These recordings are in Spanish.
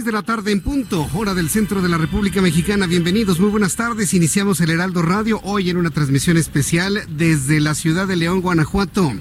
Las seis de la tarde en punto, hora del centro de la República Mexicana. Bienvenidos, muy buenas tardes. Iniciamos el Heraldo Radio hoy en una transmisión especial desde la ciudad de León, Guanajuato.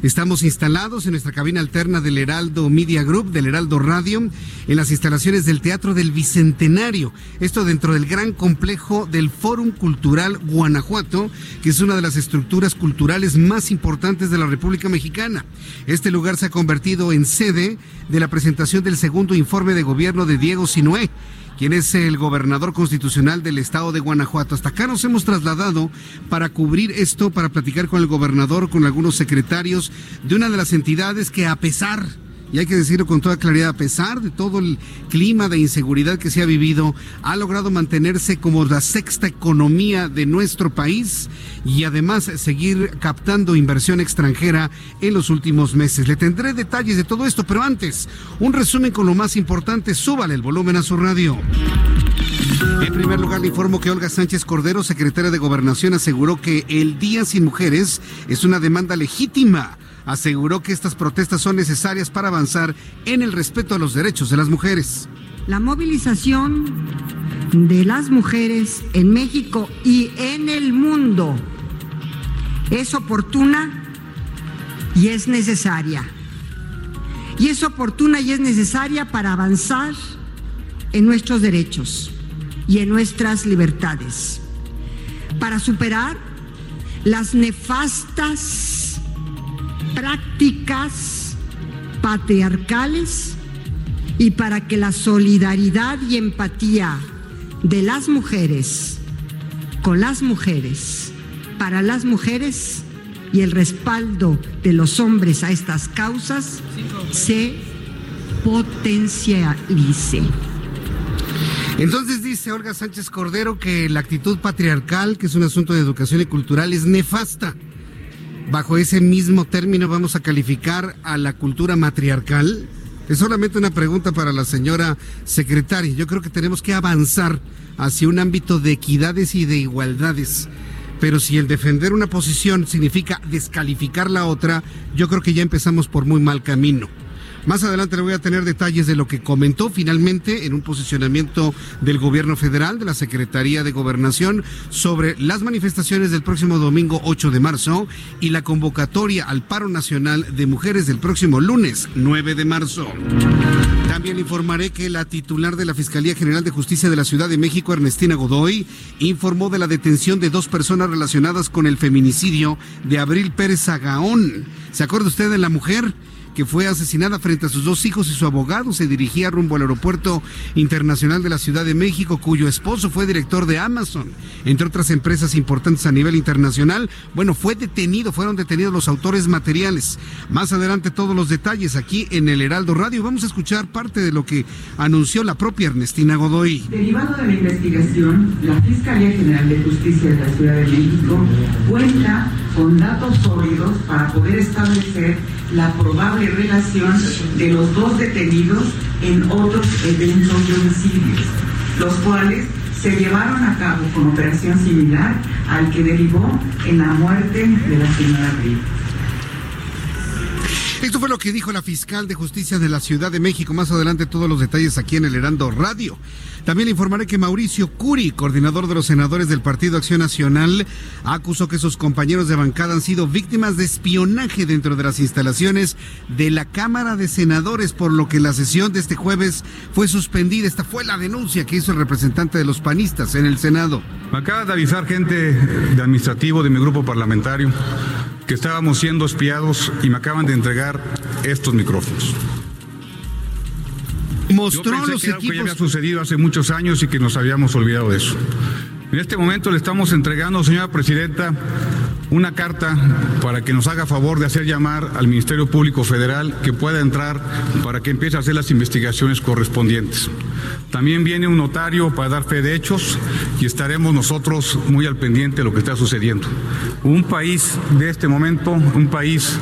Estamos instalados en nuestra cabina alterna del Heraldo Media Group, del Heraldo Radio, en las instalaciones del Teatro del Bicentenario. Esto dentro del gran complejo del Fórum Cultural Guanajuato, que es una de las estructuras culturales más importantes de la República Mexicana. Este lugar se ha convertido en sede de la presentación del segundo informe de gobierno de Diego Sinué quien es el gobernador constitucional del estado de Guanajuato. Hasta acá nos hemos trasladado para cubrir esto, para platicar con el gobernador, con algunos secretarios de una de las entidades que a pesar y hay que decirlo con toda claridad, a pesar de todo el clima de inseguridad que se ha vivido, ha logrado mantenerse como la sexta economía de nuestro país y además seguir captando inversión extranjera en los últimos meses. Le tendré detalles de todo esto, pero antes, un resumen con lo más importante, súbale el volumen a su radio. En primer lugar, le informo que Olga Sánchez Cordero, secretaria de Gobernación, aseguró que el Día sin Mujeres es una demanda legítima aseguró que estas protestas son necesarias para avanzar en el respeto a los derechos de las mujeres. La movilización de las mujeres en México y en el mundo es oportuna y es necesaria. Y es oportuna y es necesaria para avanzar en nuestros derechos y en nuestras libertades, para superar las nefastas prácticas patriarcales y para que la solidaridad y empatía de las mujeres con las mujeres, para las mujeres y el respaldo de los hombres a estas causas se potencialice. Entonces dice Olga Sánchez Cordero que la actitud patriarcal, que es un asunto de educación y cultural, es nefasta bajo ese mismo término vamos a calificar a la cultura matriarcal? Es solamente una pregunta para la señora secretaria. Yo creo que tenemos que avanzar hacia un ámbito de equidades y de igualdades. Pero si el defender una posición significa descalificar la otra, yo creo que ya empezamos por muy mal camino. Más adelante le voy a tener detalles de lo que comentó finalmente en un posicionamiento del gobierno federal, de la Secretaría de Gobernación, sobre las manifestaciones del próximo domingo 8 de marzo y la convocatoria al paro nacional de mujeres del próximo lunes 9 de marzo. También informaré que la titular de la Fiscalía General de Justicia de la Ciudad de México, Ernestina Godoy, informó de la detención de dos personas relacionadas con el feminicidio de Abril Pérez Agaón. ¿Se acuerda usted de la mujer? Que fue asesinada frente a sus dos hijos y su abogado se dirigía rumbo al aeropuerto internacional de la Ciudad de México, cuyo esposo fue director de Amazon, entre otras empresas importantes a nivel internacional. Bueno, fue detenido, fueron detenidos los autores materiales. Más adelante todos los detalles aquí en el Heraldo Radio. Vamos a escuchar parte de lo que anunció la propia Ernestina Godoy. Derivado de la investigación, la Fiscalía General de Justicia de la Ciudad de México cuenta con datos sólidos para poder establecer la probable relación de los dos detenidos en otros eventos de homicidios, los cuales se llevaron a cabo con operación similar al que derivó en la muerte de la señora Brito. Esto fue lo que dijo la fiscal de justicia de la Ciudad de México. Más adelante todos los detalles aquí en el Herando Radio. También le informaré que Mauricio Curi, coordinador de los senadores del Partido Acción Nacional, acusó que sus compañeros de bancada han sido víctimas de espionaje dentro de las instalaciones de la Cámara de Senadores, por lo que la sesión de este jueves fue suspendida. Esta fue la denuncia que hizo el representante de los panistas en el Senado. Me acaba de avisar gente de administrativo de mi grupo parlamentario que estábamos siendo espiados y me acaban de entregar estos micrófonos mostró los que equipos. que ya había sucedido hace muchos años y que nos habíamos olvidado de eso. En este momento le estamos entregando, señora presidenta, una carta para que nos haga favor de hacer llamar al Ministerio Público Federal que pueda entrar para que empiece a hacer las investigaciones correspondientes. También viene un notario para dar fe de hechos y estaremos nosotros muy al pendiente de lo que está sucediendo. Un país de este momento, un país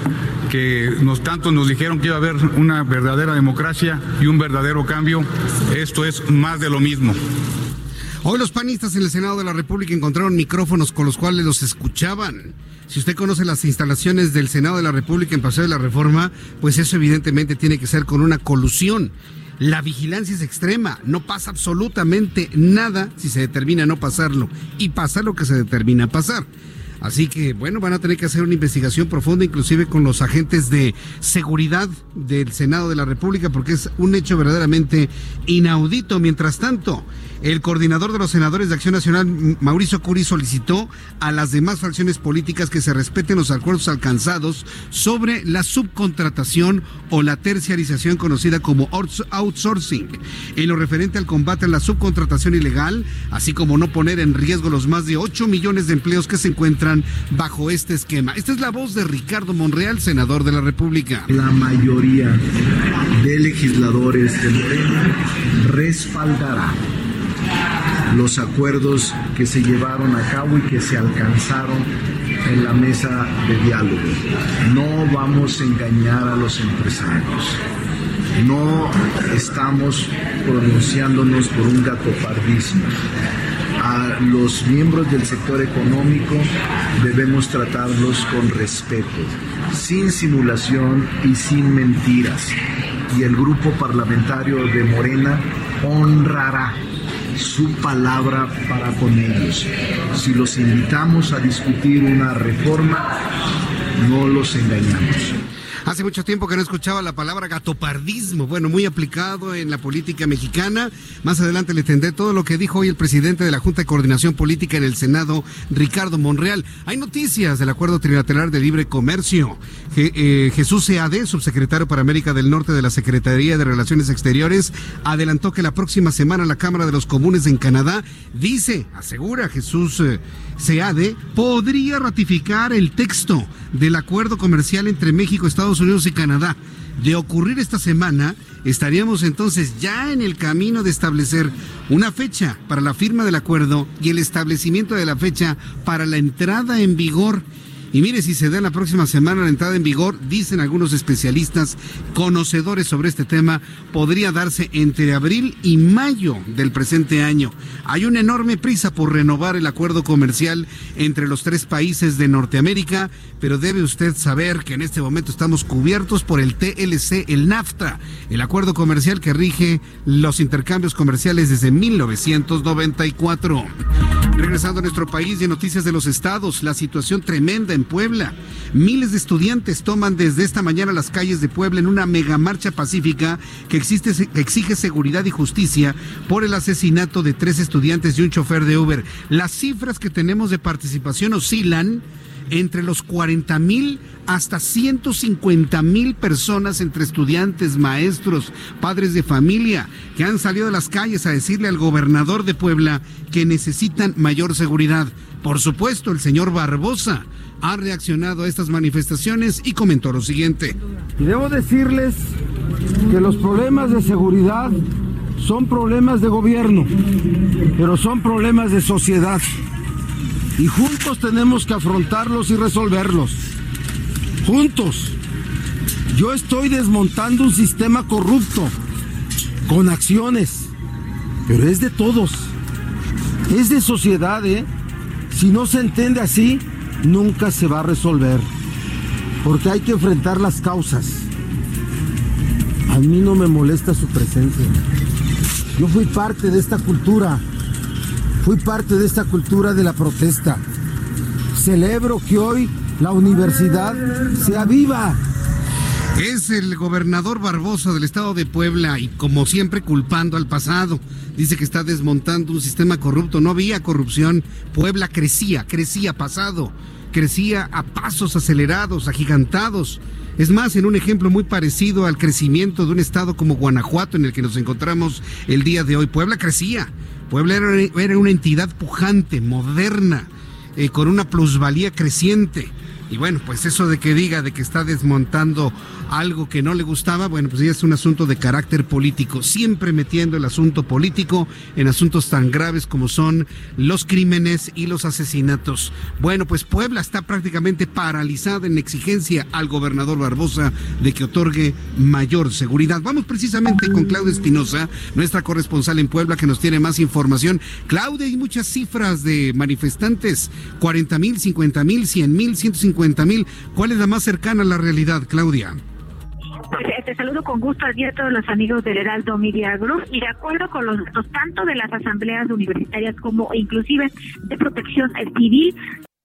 que nos tanto nos dijeron que iba a haber una verdadera democracia y un verdadero cambio, esto es más de lo mismo. Hoy los panistas en el Senado de la República encontraron micrófonos con los cuales los escuchaban. Si usted conoce las instalaciones del Senado de la República en Paseo de la Reforma, pues eso evidentemente tiene que ser con una colusión. La vigilancia es extrema, no pasa absolutamente nada si se determina no pasarlo y pasa lo que se determina pasar. Así que, bueno, van a tener que hacer una investigación profunda, inclusive con los agentes de seguridad del Senado de la República, porque es un hecho verdaderamente inaudito. Mientras tanto, el coordinador de los senadores de Acción Nacional, Mauricio Curi, solicitó a las demás fracciones políticas que se respeten los acuerdos alcanzados sobre la subcontratación o la terciarización conocida como outsourcing, en lo referente al combate a la subcontratación ilegal, así como no poner en riesgo los más de 8 millones de empleos que se encuentran bajo este esquema. Esta es la voz de Ricardo Monreal, senador de la República. La mayoría de legisladores de Morena respaldará los acuerdos que se llevaron a cabo y que se alcanzaron en la mesa de diálogo. No vamos a engañar a los empresarios. No estamos pronunciándonos por un gatopardismo. A los miembros del sector económico debemos tratarlos con respeto, sin simulación y sin mentiras. Y el grupo parlamentario de Morena honrará su palabra para con ellos. Si los invitamos a discutir una reforma, no los engañamos. Hace mucho tiempo que no escuchaba la palabra gatopardismo. Bueno, muy aplicado en la política mexicana. Más adelante le tendré todo lo que dijo hoy el presidente de la Junta de Coordinación Política en el Senado, Ricardo Monreal. Hay noticias del acuerdo trilateral de libre comercio. Eh, Jesús Seade, subsecretario para América del Norte de la Secretaría de Relaciones Exteriores, adelantó que la próxima semana la Cámara de los Comunes en Canadá dice, asegura Jesús eh, Seade, podría ratificar el texto del acuerdo comercial entre México, Estados Unidos y Canadá. De ocurrir esta semana, estaríamos entonces ya en el camino de establecer una fecha para la firma del acuerdo y el establecimiento de la fecha para la entrada en vigor y mire, si se da la próxima semana la entrada en vigor, dicen algunos especialistas conocedores sobre este tema, podría darse entre abril y mayo del presente año. Hay una enorme prisa por renovar el acuerdo comercial entre los tres países de Norteamérica, pero debe usted saber que en este momento estamos cubiertos por el TLC, el NAFTA, el acuerdo comercial que rige los intercambios comerciales desde 1994. Regresando a nuestro país y noticias de los estados, la situación tremenda en Puebla. Miles de estudiantes toman desde esta mañana las calles de Puebla en una mega marcha pacífica que, exige seguridad y justicia por el asesinato de tres estudiantes y un chofer de Uber. Las cifras que tenemos de participación oscilan entre los 40 mil hasta 150 mil personas entre estudiantes, maestros, padres de familia, que han salido de las calles a decirle al gobernador de Puebla que necesitan mayor seguridad. Por supuesto, el señor Barbosa ha reaccionado a estas manifestaciones y comentó lo siguiente. Debo decirles que los problemas de seguridad son problemas de gobierno, pero son problemas de sociedad y juntos tenemos que afrontarlos y resolverlos. Juntos. Yo estoy desmontando un sistema corrupto con acciones, pero es de todos. Es de sociedad, ¿eh? Si no se entiende así, nunca se va a resolver. porque hay que enfrentar las causas. A mí no me molesta su presencia. Yo fui parte de esta cultura, fui parte de esta cultura de la protesta. Celebro que hoy la universidad sea viva. Es el gobernador Barbosa del estado de Puebla y como siempre culpando al pasado. Dice que está desmontando un sistema corrupto. No había corrupción. Puebla crecía, crecía pasado, crecía a pasos acelerados, agigantados. Es más, en un ejemplo muy parecido al crecimiento de un estado como Guanajuato en el que nos encontramos el día de hoy. Puebla crecía. Puebla era, una entidad pujante, moderna, eh, con una plusvalía creciente. Y bueno, pues eso de que diga de que está desmontando algo que no le gustaba, bueno, pues ya es un asunto de carácter político, siempre metiendo el asunto político en asuntos tan graves como son los crímenes y los asesinatos. Bueno, pues Puebla está prácticamente paralizada en exigencia al gobernador Barbosa de que otorgue mayor seguridad. Vamos precisamente con Claudia Espinosa, nuestra corresponsal en Puebla, que nos tiene más información. Claudia, hay muchas cifras de manifestantes, 40 mil, 50 mil, 100 mil, 150 mil. ¿Cuál es la más cercana a la realidad, Claudia? Pues, eh, te saludo con gusto a todos los amigos del Heraldo Media Group y de acuerdo con los datos tanto de las asambleas universitarias como inclusive de protección civil,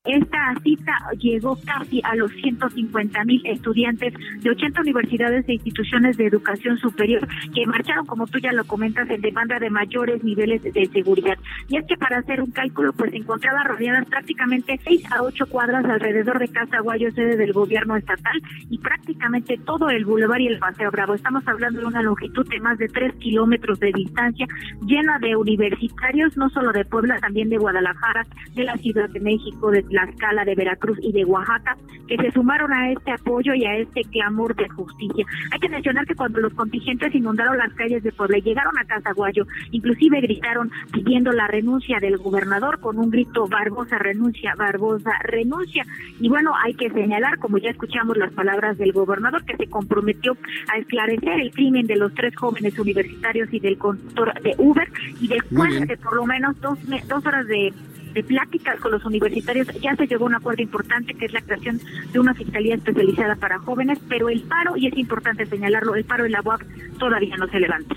esta cita llegó casi a los 150 mil estudiantes de 80 universidades e instituciones de educación superior que marcharon, como tú ya lo comentas, en demanda de mayores niveles de seguridad. Y es que para hacer un cálculo, pues se encontraba rodeadas prácticamente 6 a 8 cuadras alrededor de Casa Guayo, sede del gobierno estatal, y prácticamente todo el bulevar y el Paseo Bravo. Estamos hablando de una longitud de más de 3 kilómetros de distancia, llena de universitarios, no solo de Puebla, también de Guadalajara, de la Ciudad de México, de la escala de Veracruz y de Oaxaca, que se sumaron a este apoyo y a este clamor de justicia. Hay que mencionar que cuando los contingentes inundaron las calles de Puebla y llegaron a Casaguayo, inclusive gritaron pidiendo la renuncia del gobernador con un grito Barbosa renuncia, Barbosa renuncia. Y bueno, hay que señalar, como ya escuchamos las palabras del gobernador, que se comprometió a esclarecer el crimen de los tres jóvenes universitarios y del conductor de Uber y después de por lo menos dos, dos horas de de pláticas con los universitarios ya se llegó a un acuerdo importante que es la creación de una fiscalía especializada para jóvenes, pero el paro, y es importante señalarlo, el paro en la UAP todavía no se levanta.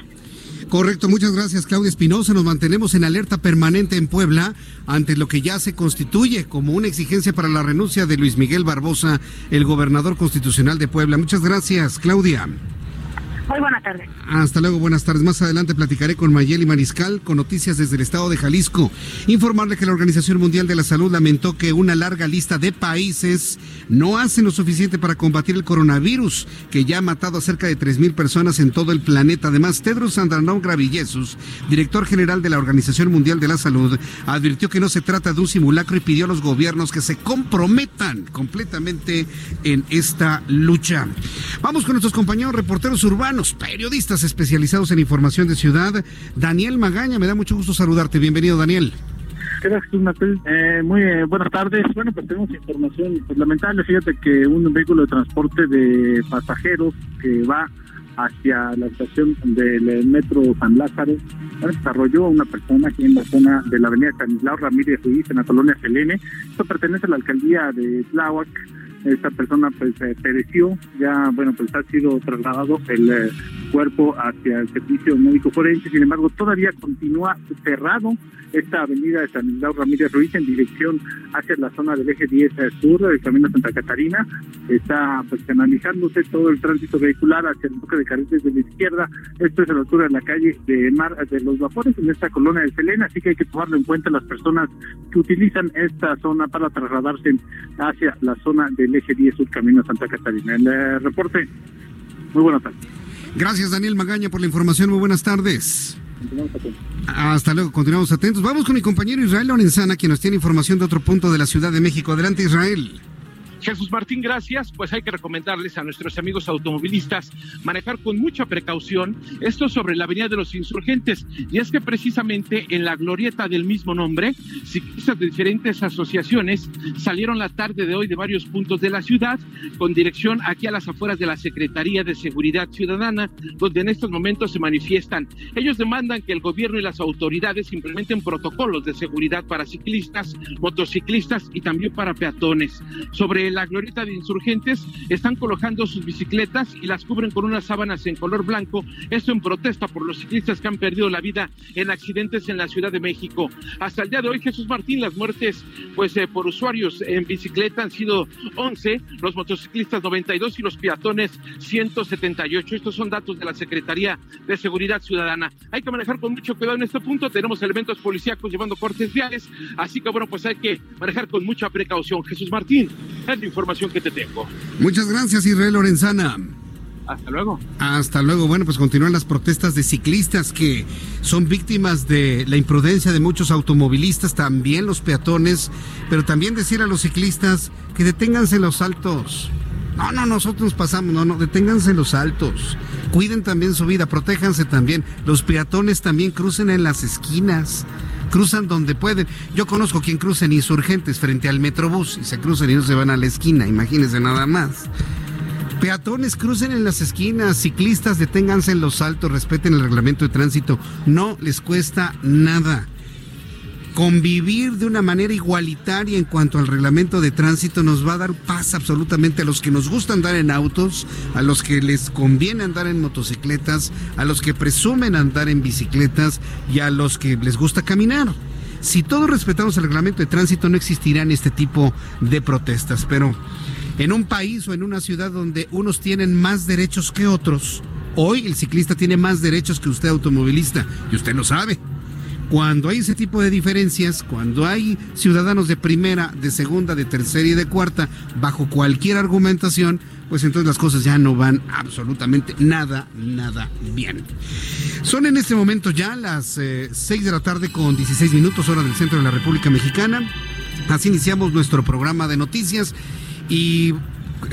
Correcto, muchas gracias Claudia Espinosa. Nos mantenemos en alerta permanente en Puebla ante lo que ya se constituye como una exigencia para la renuncia de Luis Miguel Barbosa, el gobernador constitucional de Puebla. Muchas gracias, Claudia. Muy buenas tardes. Hasta luego, buenas tardes. Más adelante platicaré con Mayeli Mariscal con noticias desde el estado de Jalisco. Informarle que la Organización Mundial de la Salud lamentó que una larga lista de países no hacen lo suficiente para combatir el coronavirus, que ya ha matado a cerca de 3.000 personas en todo el planeta. Además, Tedros Adhanom Ghebreyesus, director general de la Organización Mundial de la Salud, advirtió que no se trata de un simulacro y pidió a los gobiernos que se comprometan completamente en esta lucha. Vamos con nuestros compañeros reporteros urbanos periodistas especializados en información de ciudad. Daniel Magaña, me da mucho gusto saludarte. Bienvenido, Daniel. Gracias, eh, muy eh, buenas tardes. Bueno, pues tenemos información pues, lamentable. Fíjate que un vehículo de transporte de pasajeros que va hacia la estación del metro San Lázaro desarrolló a una persona aquí en la zona de la avenida Stanislao Ramírez Ruiz, en la colonia Selene. Esto pertenece a la alcaldía de Tláhuac esta persona pues eh, pereció, ya bueno pues ha sido trasladado el eh, cuerpo hacia el servicio médico forense, sin embargo todavía continúa cerrado esta avenida de San Miguel Ramírez Ruiz en dirección hacia la zona del eje 10 sur del camino Santa Catarina, está pues canalizándose todo el tránsito vehicular hacia el buque de carriles de la izquierda, esto es a la altura de la calle de Mar de los Vapores en esta colonia de Selena, así que hay que tomarlo en cuenta las personas que utilizan esta zona para trasladarse hacia la zona del eje 10 sur camino Santa Catarina. El reporte, muy buenas tardes. Gracias Daniel Magaña por la información, muy buenas tardes. Hasta luego, continuamos atentos. Vamos con mi compañero Israel Lorenzana, quien nos tiene información de otro punto de la Ciudad de México. Adelante Israel. Jesús Martín, gracias. Pues hay que recomendarles a nuestros amigos automovilistas manejar con mucha precaución esto sobre la Avenida de los Insurgentes. Y es que precisamente en la glorieta del mismo nombre, ciclistas de diferentes asociaciones salieron la tarde de hoy de varios puntos de la ciudad con dirección aquí a las afueras de la Secretaría de Seguridad Ciudadana, donde en estos momentos se manifiestan. Ellos demandan que el gobierno y las autoridades implementen protocolos de seguridad para ciclistas, motociclistas y también para peatones. Sobre el la glorieta de insurgentes están colocando sus bicicletas y las cubren con unas sábanas en color blanco. Esto en protesta por los ciclistas que han perdido la vida en accidentes en la Ciudad de México. Hasta el día de hoy, Jesús Martín, las muertes pues eh, por usuarios en bicicleta han sido 11, los motociclistas 92 y los peatones 178. Estos son datos de la Secretaría de Seguridad Ciudadana. Hay que manejar con mucho cuidado en este punto. Tenemos elementos policíacos llevando cortes viales, así que bueno, pues hay que manejar con mucha precaución. Jesús Martín, es la información que te tengo. Muchas gracias, Israel Lorenzana. Hasta luego. Hasta luego. Bueno, pues continúan las protestas de ciclistas que son víctimas de la imprudencia de muchos automovilistas, también los peatones, pero también decir a los ciclistas que deténganse los altos. No, no, nosotros pasamos, no, no, deténganse los altos. Cuiden también su vida, protéjanse también. Los peatones también crucen en las esquinas cruzan donde pueden. Yo conozco quien cruza en insurgentes frente al metrobús y se cruzan y no se van a la esquina, imagínense nada más. Peatones crucen en las esquinas, ciclistas deténganse en los altos, respeten el reglamento de tránsito, no les cuesta nada. Convivir de una manera igualitaria en cuanto al reglamento de tránsito nos va a dar paz absolutamente a los que nos gusta andar en autos, a los que les conviene andar en motocicletas, a los que presumen andar en bicicletas y a los que les gusta caminar. Si todos respetamos el reglamento de tránsito no existirán este tipo de protestas, pero en un país o en una ciudad donde unos tienen más derechos que otros, hoy el ciclista tiene más derechos que usted automovilista y usted lo sabe. Cuando hay ese tipo de diferencias, cuando hay ciudadanos de primera, de segunda, de tercera y de cuarta, bajo cualquier argumentación, pues entonces las cosas ya no van absolutamente nada, nada bien. Son en este momento ya las 6 eh, de la tarde con 16 minutos hora del centro de la República Mexicana. Así iniciamos nuestro programa de noticias y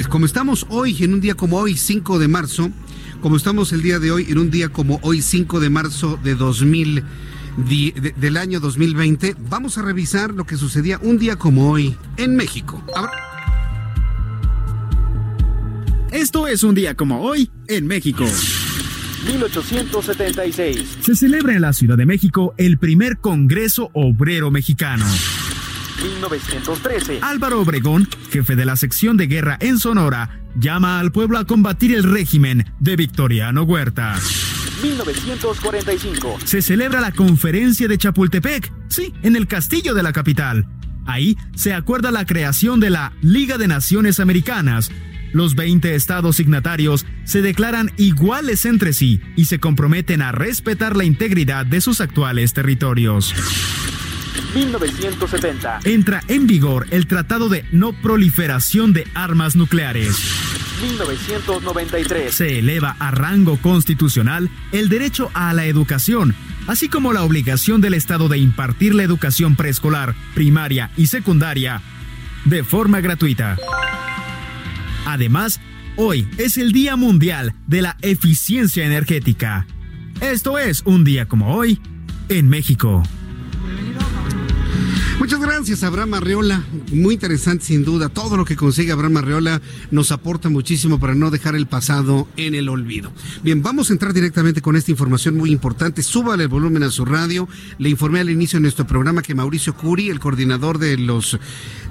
como estamos hoy, en un día como hoy, 5 de marzo, como estamos el día de hoy, en un día como hoy, 5 de marzo de 2000, del año 2020, vamos a revisar lo que sucedía un día como hoy en México. Esto es un día como hoy en México. 1876. Se celebra en la Ciudad de México el primer Congreso Obrero Mexicano. 1913. Álvaro Obregón, jefe de la sección de guerra en Sonora, llama al pueblo a combatir el régimen de Victoriano Huerta. 1945. Se celebra la conferencia de Chapultepec, sí, en el castillo de la capital. Ahí se acuerda la creación de la Liga de Naciones Americanas. Los 20 estados signatarios se declaran iguales entre sí y se comprometen a respetar la integridad de sus actuales territorios. 1970. Entra en vigor el Tratado de No Proliferación de Armas Nucleares. 1993. Se eleva a rango constitucional el derecho a la educación, así como la obligación del Estado de impartir la educación preescolar, primaria y secundaria de forma gratuita. Además, hoy es el Día Mundial de la Eficiencia Energética. Esto es un día como hoy en México. Muchas gracias, Abraham Arreola. Muy interesante, sin duda. Todo lo que consigue Abraham Arreola nos aporta muchísimo para no dejar el pasado en el olvido. Bien, vamos a entrar directamente con esta información muy importante. Súbale el volumen a su radio. Le informé al inicio de nuestro programa que Mauricio Curi, el coordinador de los,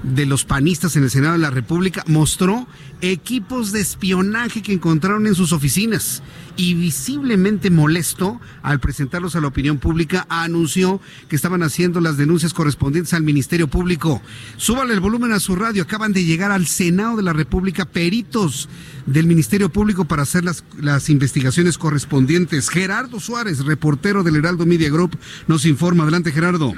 de los panistas en el Senado de la República, mostró equipos de espionaje que encontraron en sus oficinas y visiblemente molesto al presentarlos a la opinión pública, anunció que estaban haciendo las denuncias correspondientes al Ministerio Público. Súbale el volumen a su radio. Acaban de llegar al Senado de la República peritos del Ministerio Público para hacer las, las investigaciones correspondientes. Gerardo Suárez, reportero del Heraldo Media Group, nos informa. Adelante, Gerardo.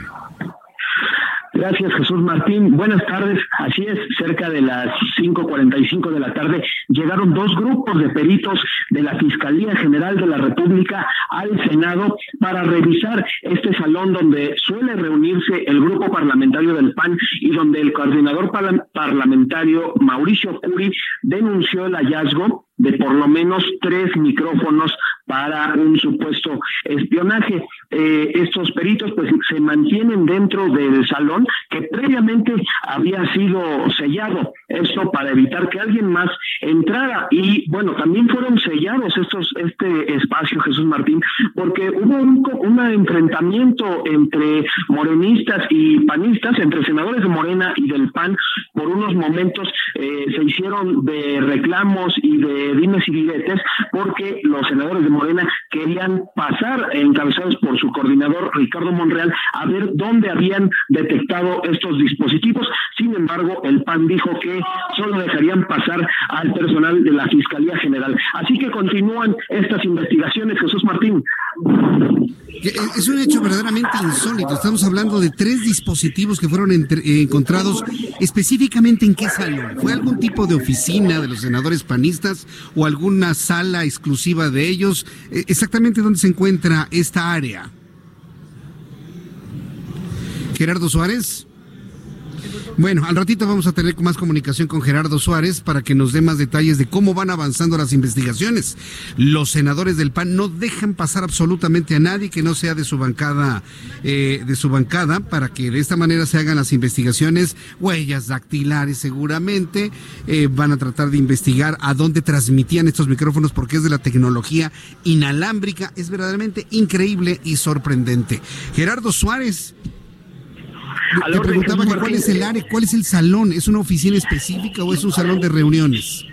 Gracias, Jesús Martín. Buenas tardes. Así es, cerca de las 5.45 de la tarde llegaron dos grupos de peritos de la Fiscalía General de la República al Senado para revisar este salón donde suele reunirse el grupo parlamentario del PAN y donde el coordinador parlamentario Mauricio Curi denunció el hallazgo de por lo menos tres micrófonos para un supuesto espionaje. Eh, estos peritos pues se mantienen dentro del salón que previamente había sido sellado, esto para evitar que alguien más entrara. Y bueno, también fueron sellados estos este espacio Jesús Martín porque hubo un, un enfrentamiento entre morenistas y panistas, entre senadores de Morena y del PAN por unos momentos eh, se hicieron de reclamos y de dimes y diretes porque los senadores de Morena querían pasar encabezados por su coordinador Ricardo Monreal a ver dónde habían detectado estos dispositivos. Sin embargo, el PAN dijo que solo dejarían pasar al personal de la Fiscalía General. Así que continúan estas investigaciones, Jesús Martín. Es un hecho verdaderamente insólito. Estamos hablando de tres dispositivos que fueron encontrados específicamente en qué salón. ¿Fue algún tipo de oficina de los senadores panistas o alguna sala exclusiva de ellos? Eh, ¿Exactamente dónde se encuentra esta área? Gerardo Suárez. Bueno, al ratito vamos a tener más comunicación con Gerardo Suárez para que nos dé más detalles de cómo van avanzando las investigaciones. Los senadores del PAN no dejan pasar absolutamente a nadie que no sea de su bancada, eh, de su bancada, para que de esta manera se hagan las investigaciones, huellas dactilares seguramente. Eh, van a tratar de investigar a dónde transmitían estos micrófonos porque es de la tecnología inalámbrica. Es verdaderamente increíble y sorprendente. Gerardo Suárez te preguntaba que cuál es el área, cuál es el salón, ¿es una oficina específica o es un salón de reuniones?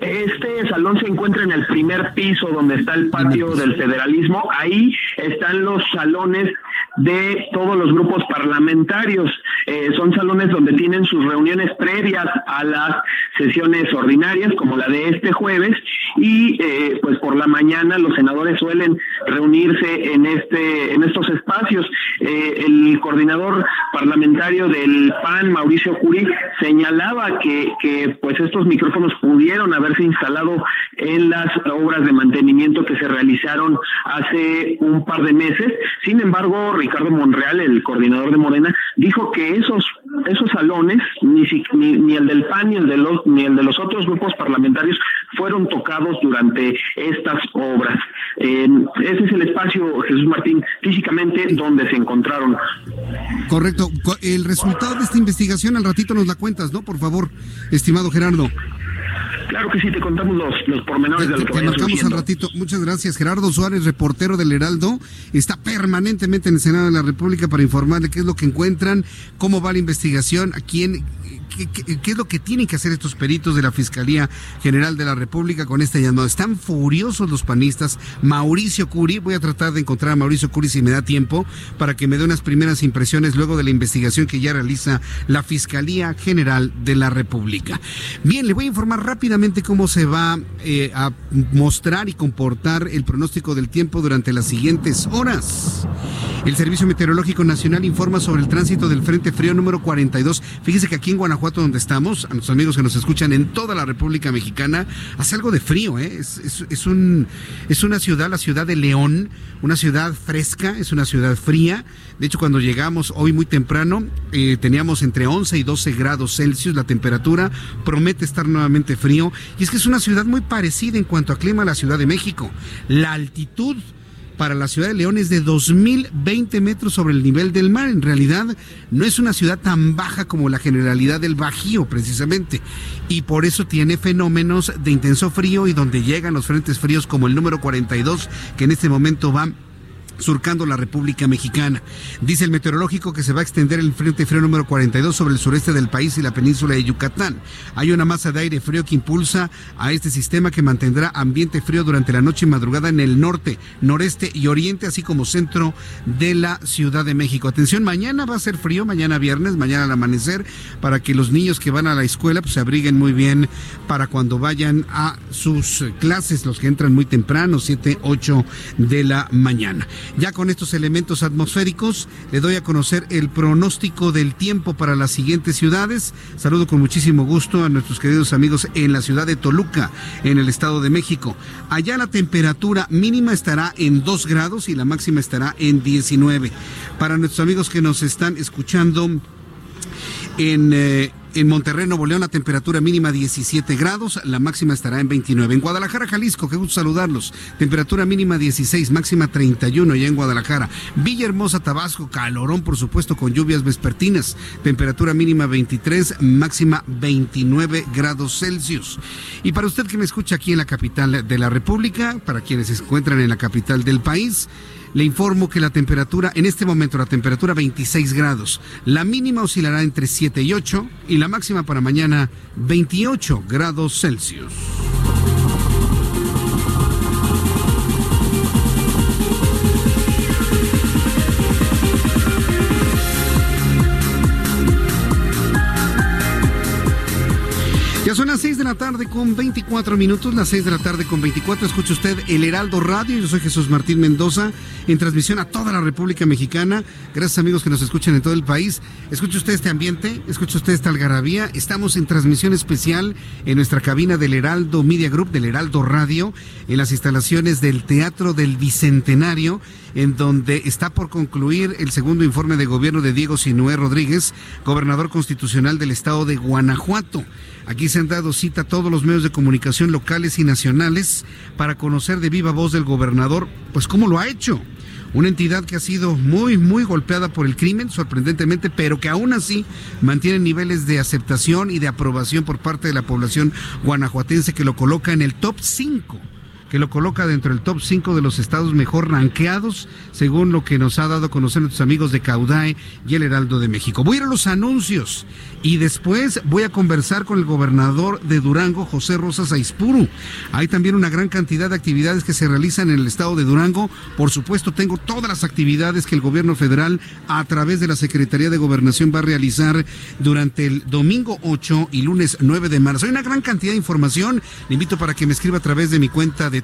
Este salón se encuentra en el primer piso donde está el patio del federalismo. Ahí están los salones de todos los grupos parlamentarios. Eh, son salones donde tienen sus reuniones previas a las sesiones ordinarias, como la de este jueves, y eh, pues por la mañana los senadores suelen reunirse en este en estos espacios. Eh, el coordinador parlamentario del PAN, Mauricio Curi, señalaba que, que pues estos micrófonos pudieron haberse instalado en las obras de mantenimiento que se realizaron hace un par de meses. Sin embargo, Ricardo Monreal, el coordinador de Morena, dijo que esos esos salones, ni, ni, el del PAN ni el de los ni el de los otros grupos parlamentarios fueron tocados durante estas obras. ese es el espacio, Jesús Martín, físicamente donde se encontraron. Correcto. El resultado de esta investigación al ratito nos la cuentas, ¿no? Por favor, estimado Gerardo. Claro que sí, te contamos los, los pormenores de lo que Te marcamos al ratito. Muchas gracias. Gerardo Suárez, reportero del Heraldo, está permanentemente en el Senado de la República para informarle qué es lo que encuentran, cómo va la investigación, a quién, qué, es lo que tienen que hacer estos peritos de la Fiscalía General de la República con este llamado. Están furiosos los panistas. Mauricio Curi, voy a tratar de encontrar a Mauricio Curi si me da tiempo para que me dé unas primeras impresiones luego de la investigación que ya realiza la Fiscalía General de la República. Bien, le voy a informar rápidamente cómo se va eh, a mostrar y comportar el pronóstico del tiempo durante las siguientes horas. El Servicio Meteorológico Nacional informa sobre el tránsito del Frente Frío número 42. Fíjese que aquí en Guanajuato, donde estamos, a nuestros amigos que nos escuchan en toda la República Mexicana, hace algo de frío, ¿eh? Es, un, es una ciudad, la ciudad de León, una ciudad fresca, es una ciudad fría. De hecho, cuando llegamos hoy muy temprano, eh, teníamos entre 11 y 12 grados Celsius la temperatura, promete estar nuevamente frío. Y es que es una ciudad muy parecida en cuanto a clima a la Ciudad de México. La altitud para la ciudad de León es de 2020 metros sobre el nivel del mar. En realidad no es una ciudad tan baja como la generalidad del Bajío, precisamente. Y por eso tiene fenómenos de intenso frío y donde llegan los frentes fríos como el número 42, que en este momento va surcando la República Mexicana. Dice el meteorológico que se va a extender el frente frío número 42 sobre el sureste del país y la península de Yucatán. Hay una masa de aire frío que impulsa a este sistema que mantendrá ambiente frío durante la noche y madrugada en el norte, noreste y oriente, así como centro de la Ciudad de México. Atención, mañana va a ser frío, mañana viernes, mañana al amanecer, para que los niños que van a la escuela pues, se abriguen muy bien para cuando vayan a sus clases, los que entran muy temprano, 7, 8 de la mañana. Ya con estos elementos atmosféricos le doy a conocer el pronóstico del tiempo para las siguientes ciudades. Saludo con muchísimo gusto a nuestros queridos amigos en la ciudad de Toluca, en el Estado de México. Allá la temperatura mínima estará en 2 grados y la máxima estará en 19. Para nuestros amigos que nos están escuchando en... Eh, En Monterrey, Nuevo León, la temperatura mínima 17 grados, la máxima estará en 29. En Guadalajara, Jalisco, qué gusto saludarlos. Temperatura mínima 16, máxima 31 ya en Guadalajara. Villahermosa, Tabasco, calorón, por supuesto, con lluvias vespertinas. Temperatura mínima 23, máxima 29 grados Celsius. Y para usted que me escucha aquí en la capital de la República, para quienes se encuentran en la capital del país, le informo que la temperatura, en este momento la temperatura 26 grados, la mínima oscilará entre 7 y 8 y la máxima para mañana 28 grados Celsius. 6 de la tarde con 24 minutos, las 6 de la tarde con 24. Escucha usted el Heraldo Radio. Yo soy Jesús Martín Mendoza, en transmisión a toda la República Mexicana. Gracias amigos que nos escuchan en todo el país. Escucha usted este ambiente, escucha usted esta algarabía. Estamos en transmisión especial en nuestra cabina del Heraldo Media Group, del Heraldo Radio, en las instalaciones del Teatro del Bicentenario en donde está por concluir el segundo informe de gobierno de Diego Sinué Rodríguez, gobernador constitucional del estado de Guanajuato. Aquí se han dado cita a todos los medios de comunicación locales y nacionales para conocer de viva voz del gobernador, pues cómo lo ha hecho. Una entidad que ha sido muy, muy golpeada por el crimen, sorprendentemente, pero que aún así mantiene niveles de aceptación y de aprobación por parte de la población guanajuatense que lo coloca en el top 5 que lo coloca dentro del top 5 de los estados mejor ranqueados, según lo que nos ha dado a conocer nuestros amigos de Caudae y el Heraldo de México. Voy a ir a los anuncios y después voy a conversar con el gobernador de Durango, José Rosas Aispuru. Hay también una gran cantidad de actividades que se realizan en el estado de Durango. Por supuesto, tengo todas las actividades que el gobierno federal, a través de la Secretaría de Gobernación, va a realizar durante el domingo 8 y lunes 9 de marzo. Hay una gran cantidad de información. Le invito para que me escriba a través de mi cuenta de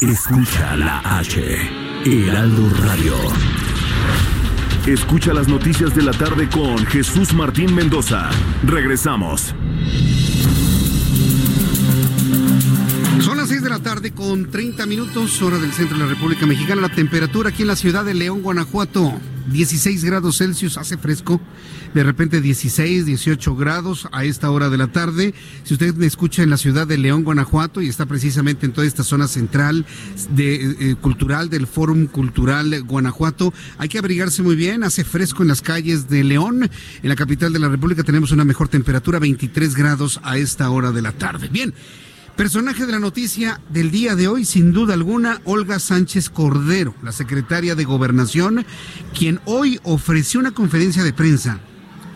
Escucha la H, Heraldo Radio. Escucha las noticias de la tarde con Jesús Martín Mendoza. Regresamos. Son las 6 de la tarde con 30 minutos, hora del centro de la República Mexicana. La temperatura aquí en la ciudad de León, Guanajuato, 16 grados Celsius, hace fresco. De repente 16, 18 grados a esta hora de la tarde. Si usted me escucha en la ciudad de León, Guanajuato, y está precisamente en toda esta zona central de, eh, cultural del Fórum Cultural Guanajuato, hay que abrigarse muy bien. Hace fresco en las calles de León. En la capital de la República tenemos una mejor temperatura, 23 grados a esta hora de la tarde. Bien. Personaje de la noticia del día de hoy, sin duda alguna, Olga Sánchez Cordero, la secretaria de Gobernación, quien hoy ofreció una conferencia de prensa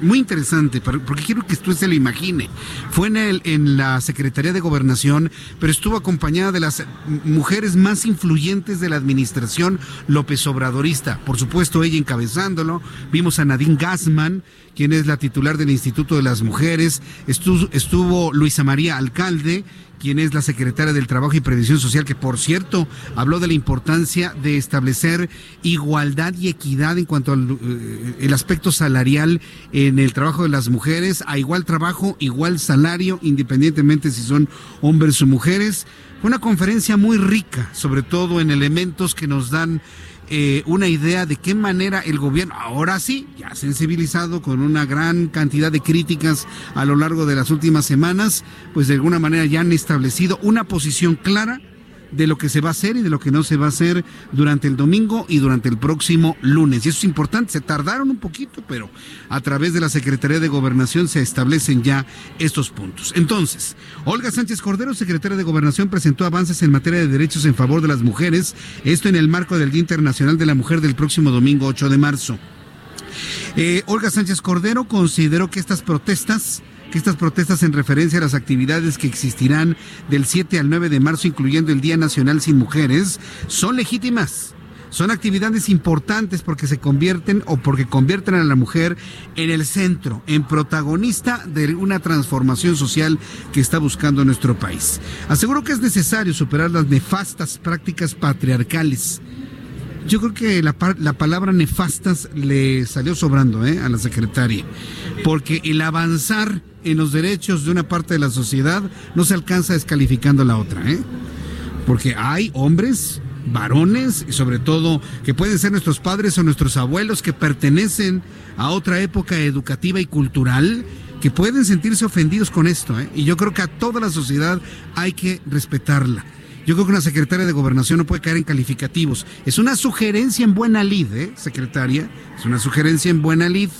muy interesante, porque quiero que usted se lo imagine. Fue en, la Secretaría de Gobernación, pero estuvo acompañada de las mujeres más influyentes de la administración López Obradorista. Por supuesto, ella encabezándolo. Vimos a Nadine Gassman, quien es la titular del Instituto de las Mujeres. Estuvo Luisa María Alcalde, quien es la secretaria del Trabajo y Previsión Social, que por cierto habló de la importancia de establecer igualdad y equidad en cuanto al eh, el aspecto salarial en el trabajo de las mujeres, a igual trabajo, igual salario, independientemente si son hombres o mujeres. Fue una conferencia muy rica, sobre todo en elementos que nos dan eh, una idea de qué manera el gobierno, ahora sí, ya sensibilizado con una gran cantidad de críticas a lo largo de las últimas semanas, pues de alguna manera ya han establecido una posición clara de lo que se va a hacer y de lo que no se va a hacer durante el domingo y durante el próximo lunes. Y eso es importante, se tardaron un poquito, pero a través de la Secretaría de Gobernación se establecen ya estos puntos. Entonces, Olga Sánchez Cordero, secretaria de Gobernación, presentó avances en materia de derechos en favor de las mujeres, esto en el marco del Día Internacional de la Mujer del próximo domingo 8 de marzo. Eh, Olga Sánchez Cordero consideró que estas protestas estas protestas en referencia a las actividades que existirán del 7 al 9 de marzo, incluyendo el Día Nacional Sin Mujeres, son legítimas son actividades importantes porque se convierten o porque convierten a la mujer en el centro, en protagonista de una transformación social que está buscando nuestro país. Aseguro que es necesario superar las nefastas prácticas patriarcales. Yo creo que la, palabra nefastas le salió sobrando ¿eh? a la secretaria, porque el avanzar en los derechos de una parte de la sociedad no se alcanza descalificando la otra, ¿eh? porque hay hombres varones y sobre todo que pueden ser nuestros padres o nuestros abuelos que pertenecen a otra época educativa y cultural que pueden sentirse ofendidos con esto. ¿eh? Y yo creo que a toda la sociedad hay que respetarla. Yo creo que una secretaria de gobernación no puede caer en calificativos. Es una sugerencia en buena lid, ¿eh, secretaria? Es una sugerencia en buena lid.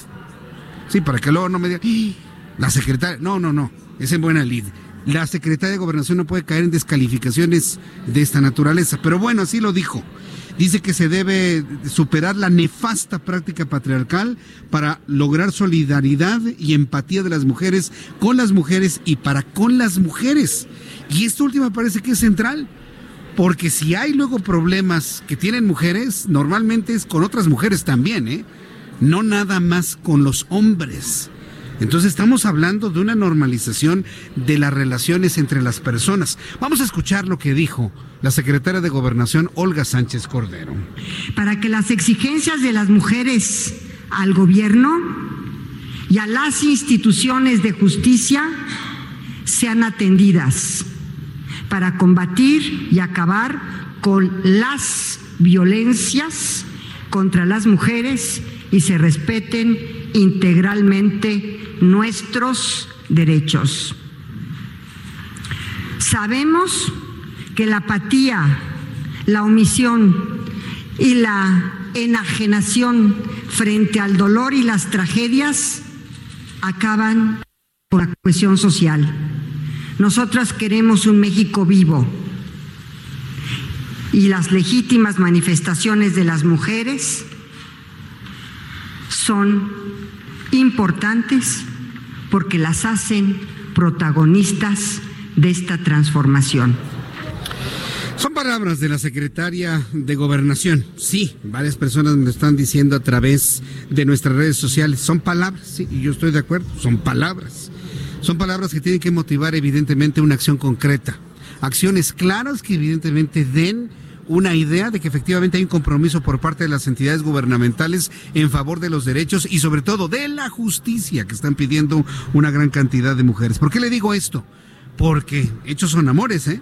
Sí, para que luego no me digan, ¡Ah! la secretaria. No, no, no. Es en buena lid la secretaria de Gobernación no puede caer en descalificaciones de esta naturaleza. Pero bueno, así lo dijo. Dice que se debe superar la nefasta práctica patriarcal para lograr solidaridad y empatía de las mujeres con las mujeres y para con las mujeres. Y esto último parece que es central, porque si hay luego problemas que tienen mujeres, normalmente es con otras mujeres también, ¿eh? No nada más con los hombres. Entonces estamos hablando de una normalización de las relaciones entre las personas. Vamos a escuchar lo que dijo la secretaria de Gobernación, Olga Sánchez Cordero. Para que las exigencias de las mujeres al gobierno y a las instituciones de justicia sean atendidas para combatir y acabar con las violencias contra las mujeres y se respeten integralmente nuestros derechos. Sabemos que la apatía, la omisión y la enajenación frente al dolor y las tragedias acaban con la cohesión social. Nosotras queremos un México vivo y las legítimas manifestaciones de las mujeres son importantes porque las hacen protagonistas de esta transformación. Son palabras de la secretaria de Gobernación. Sí, varias personas me lo están diciendo a través de nuestras redes sociales. Son palabras, sí, y yo estoy de acuerdo, son palabras. Son palabras que tienen que motivar evidentemente una acción concreta. Acciones claras que evidentemente den una idea de que efectivamente hay un compromiso por parte de las entidades gubernamentales en favor de los derechos y sobre todo de la justicia que están pidiendo una gran cantidad de mujeres. ¿Por qué le digo esto? Porque hechos son amores, ¿eh?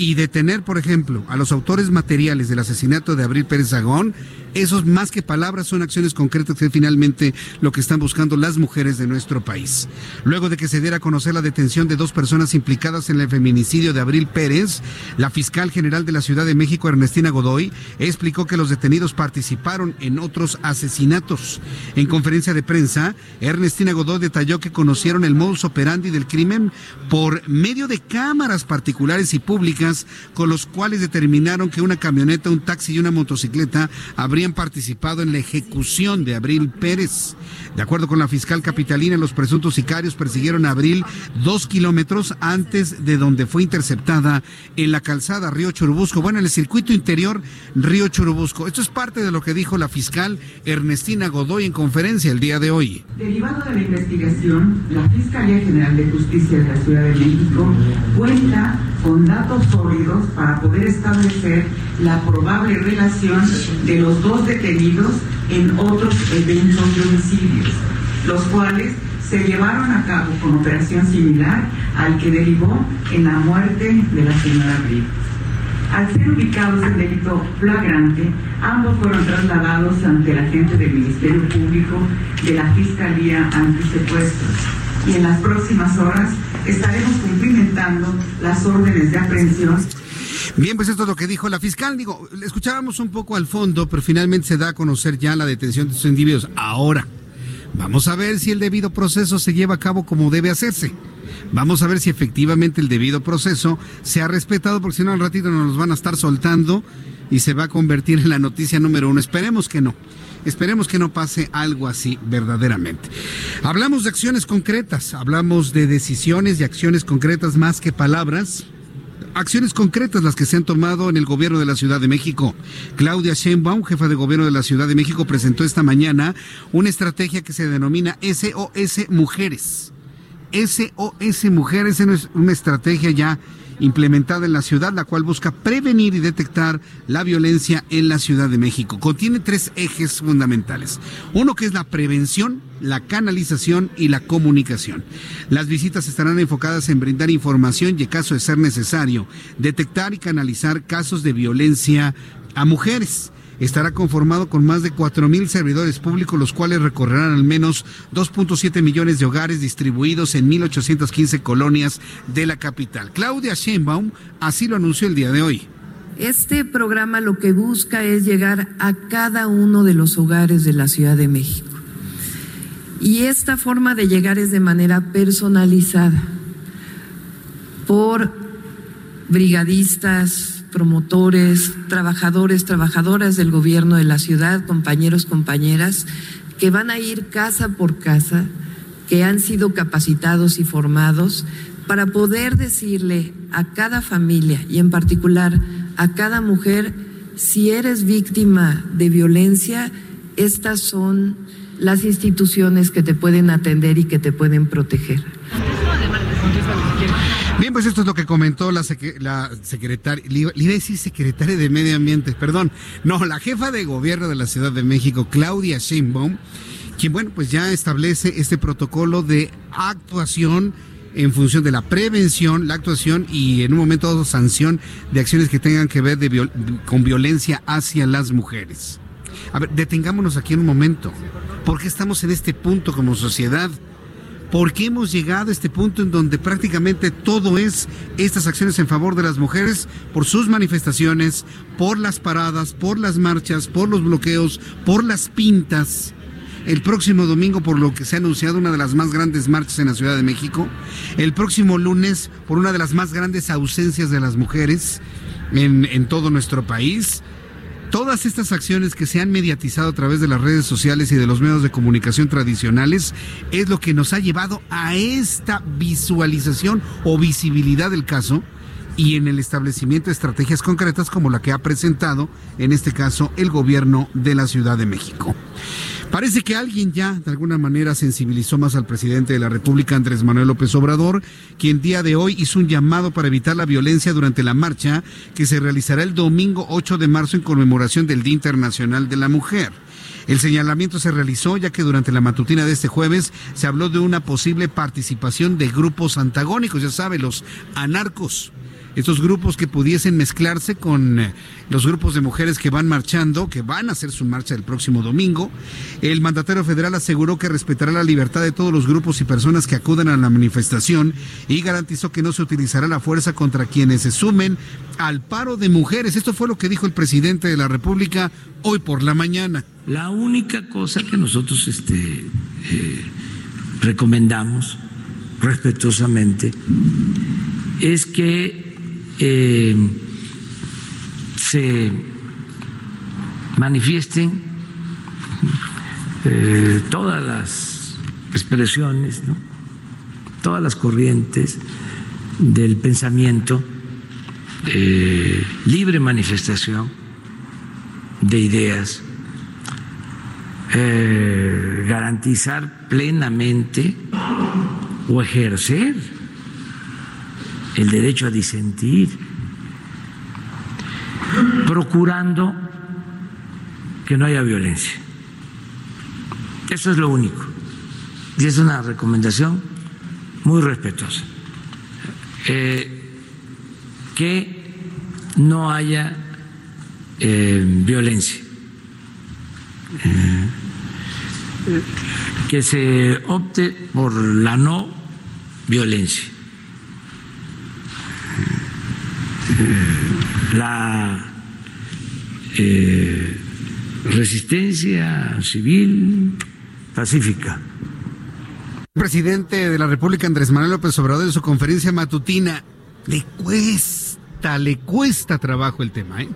Y detener, por ejemplo, a los autores materiales del asesinato de Abril Pérez Agón, esos más que palabras son acciones concretas que finalmente lo que están buscando las mujeres de nuestro país. Luego de que se diera a conocer la detención de dos personas implicadas en el feminicidio de Abril Pérez, la fiscal general de la Ciudad de México, Ernestina Godoy, explicó que los detenidos participaron en otros asesinatos. En conferencia de prensa, Ernestina Godoy detalló que conocieron el modus operandi del crimen por medio de cámaras particulares y públicas con los cuales determinaron que una camioneta, un taxi y una motocicleta habrían participado en la ejecución de Abril Pérez. De acuerdo con la fiscal capitalina, los presuntos sicarios persiguieron a Abril dos kilómetros antes de donde fue interceptada en la calzada Río Churubusco, bueno, en el circuito interior Río Churubusco. Esto es parte de lo que dijo la fiscal Ernestina Godoy en conferencia el día de hoy. Derivado de la investigación, la Fiscalía General de Justicia de la Ciudad de México cuenta con datos sólidos para poder establecer la probable relación de los dos detenidos en otros eventos de homicidios, los cuales se llevaron a cabo con operación similar al que derivó en la muerte de la señora Abril. Al ser ubicados en delito flagrante, ambos fueron trasladados ante la gente del Ministerio Público de la Fiscalía Antisecuestros y en las próximas horas estaremos cumplimentando las órdenes de aprehensión. Bien, pues esto es lo que dijo la fiscal. Digo, escuchábamos un poco al fondo, pero finalmente se da a conocer ya la detención de estos individuos ahora. Vamos a ver si el debido proceso se lleva a cabo como debe hacerse. Vamos a ver si efectivamente el debido proceso se ha respetado, porque si no al ratito nos van a estar soltando y se va a convertir en la noticia número uno. Esperemos que no. Esperemos que no pase algo así verdaderamente. Hablamos de acciones concretas, hablamos de decisiones y acciones concretas más que palabras acciones concretas las que se han tomado en el gobierno de la Ciudad de México. Claudia Sheinbaum, jefa de gobierno de la Ciudad de México, presentó esta mañana una estrategia que se denomina SOS Mujeres. SOS Mujeres es una estrategia ya implementada en la ciudad, la cual busca prevenir y detectar la violencia en la Ciudad de México. Contiene tres ejes fundamentales. Uno que es la prevención, la canalización y la comunicación. Las visitas estarán enfocadas en brindar información y, en caso de ser necesario, detectar y canalizar casos de violencia a mujeres estará conformado con más de 4.000 servidores públicos, los cuales recorrerán al menos 2.7 millones de hogares distribuidos en 1.815 colonias de la capital. Claudia Sheinbaum así lo anunció el día de hoy. Este programa lo que busca es llegar a cada uno de los hogares de la Ciudad de México. Y esta forma de llegar es de manera personalizada por brigadistas, promotores, trabajadores, trabajadoras del gobierno de la ciudad, compañeros, compañeras, que van a ir casa por casa, que han sido capacitados y formados para poder decirle a cada familia y en particular a cada mujer, si eres víctima de violencia, estas son las instituciones que te pueden atender y que te pueden proteger. Bien, pues esto es lo que comentó la, la secretaria, le iba, a decir secretaria de Medio Ambiente, perdón, no, la jefa de gobierno de la Ciudad de México, Claudia Sheinbaum, quien, bueno, pues ya establece este protocolo de actuación en función de la prevención, la actuación y en un momento dado sanción de acciones que tengan que ver con violencia hacia las mujeres. A ver, detengámonos aquí en un momento. ¿Por qué estamos en este punto como sociedad? ¿Por qué hemos llegado a este punto en donde prácticamente todo es estas acciones en favor de las mujeres por sus manifestaciones, por las paradas, por las marchas, por los bloqueos, por las pintas? El próximo domingo, por lo que se ha anunciado, una de las más grandes marchas en la Ciudad de México. El próximo lunes, por una de las más grandes ausencias de las mujeres en, en todo nuestro país. Todas estas acciones que se han mediatizado a través de las redes sociales y de los medios de comunicación tradicionales es lo que nos ha llevado a esta visualización o visibilidad del caso y en el establecimiento de estrategias concretas como la que ha presentado, en este caso, el gobierno de la Ciudad de México. Parece que alguien ya de alguna manera sensibilizó más al presidente de la República, Andrés Manuel López Obrador, quien día de hoy hizo un llamado para evitar la violencia durante la marcha que se realizará el domingo 8 de marzo en conmemoración del Día Internacional de la Mujer. El señalamiento se realizó ya que durante la matutina de este jueves se habló de una posible participación de grupos antagónicos, ya sabe, los anarcos estos grupos que pudiesen mezclarse con eh, los grupos de mujeres que van marchando, que van a hacer su marcha el próximo domingo. El mandatario federal aseguró que respetará la libertad de todos los grupos y personas que acudan a la manifestación y garantizó que no se utilizará la fuerza contra quienes se sumen al paro de mujeres. Esto fue lo que dijo el presidente de la República hoy por la mañana. La única cosa que nosotros este, eh, recomendamos respetuosamente es que eh, se manifiesten eh, todas las expresiones, todas las corrientes del pensamiento, eh, libre manifestación de ideas, garantizar plenamente o ejercer el derecho a disentir, procurando que no haya violencia. Eso es lo único. Y es una recomendación muy respetuosa. Eh, que no haya eh, violencia. Eh, que se opte por la no violencia. La eh, resistencia civil pacífica. El presidente de la República, Andrés Manuel López Obrador, en su conferencia matutina, le cuesta, le cuesta trabajo el tema, ¿eh?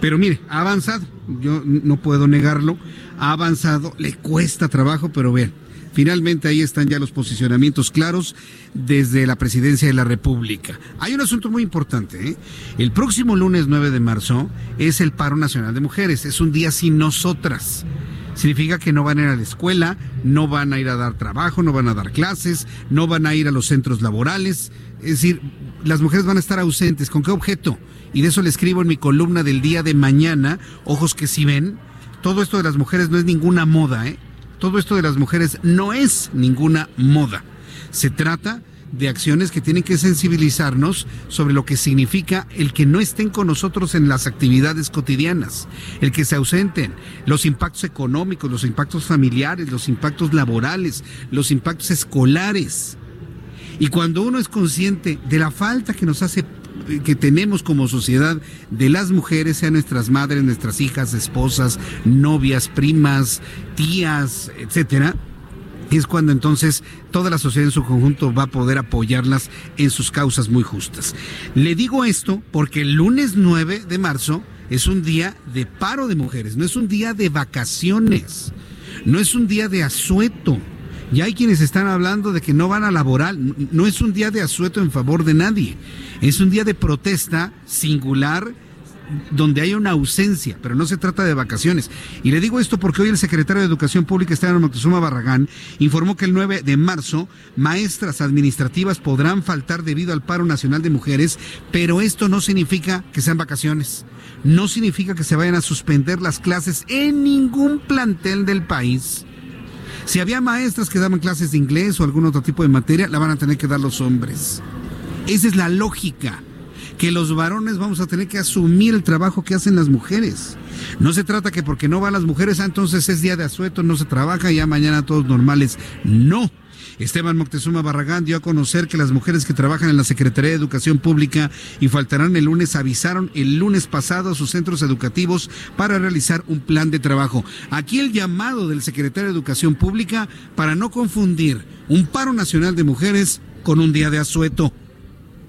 Pero mire, ha avanzado, yo no puedo negarlo, ha avanzado, le cuesta trabajo, pero vean, finalmente ahí están ya los posicionamientos claros desde la presidencia de la República. Hay un asunto muy importante, ¿eh? El próximo lunes 9 de marzo es el paro nacional de mujeres, es un día sin nosotras significa que no van a ir a la escuela, no van a ir a dar trabajo, no van a dar clases, no van a ir a los centros laborales. Es decir, las mujeres van a estar ausentes. ¿Con qué objeto? Y de eso le escribo en mi columna del día de mañana, ojos que si ven. Todo esto de las mujeres no es ninguna moda, ¿eh? Todo esto de las mujeres no es ninguna moda. Se trata de acciones que tienen que sensibilizarnos sobre lo que significa el que no estén con nosotros en las actividades cotidianas, el que se ausenten, los impactos económicos, los impactos familiares, los impactos laborales, los impactos escolares. Y cuando uno es consciente de la falta que nos hace que tenemos como sociedad de las mujeres, sean nuestras madres, nuestras hijas, esposas, novias, primas, tías, etcétera, es cuando entonces toda la sociedad en su conjunto va a poder apoyarlas en sus causas muy justas. Le digo esto porque el lunes 9 de marzo es un día de paro de mujeres, no es un día de vacaciones, no es un día de asueto. Y hay quienes están hablando de que no van a laborar, no es un día de asueto en favor de nadie, es un día de protesta singular donde hay una ausencia, pero no se trata de vacaciones. Y le digo esto porque hoy el secretario de Educación Pública, Esteban Moctezuma Barragán, informó que el 9 de marzo maestras administrativas podrán faltar debido al paro nacional de mujeres, pero esto no significa que sean vacaciones. No significa que se vayan a suspender las clases en ningún plantel del país. Si había maestras que daban clases de inglés o algún otro tipo de materia, la van a tener que dar los hombres. Esa es la lógica que los varones vamos a tener que asumir el trabajo que hacen las mujeres. No se trata que porque no van las mujeres, ah, entonces es día de asueto, no se trabaja ya mañana todos normales. No. Esteban Moctezuma Barragán dio a conocer que las mujeres que trabajan en la Secretaría de Educación Pública y faltarán el lunes avisaron el lunes pasado a sus centros educativos para realizar un plan de trabajo. Aquí el llamado del secretario de Educación Pública para no confundir un paro nacional de mujeres con un día de asueto.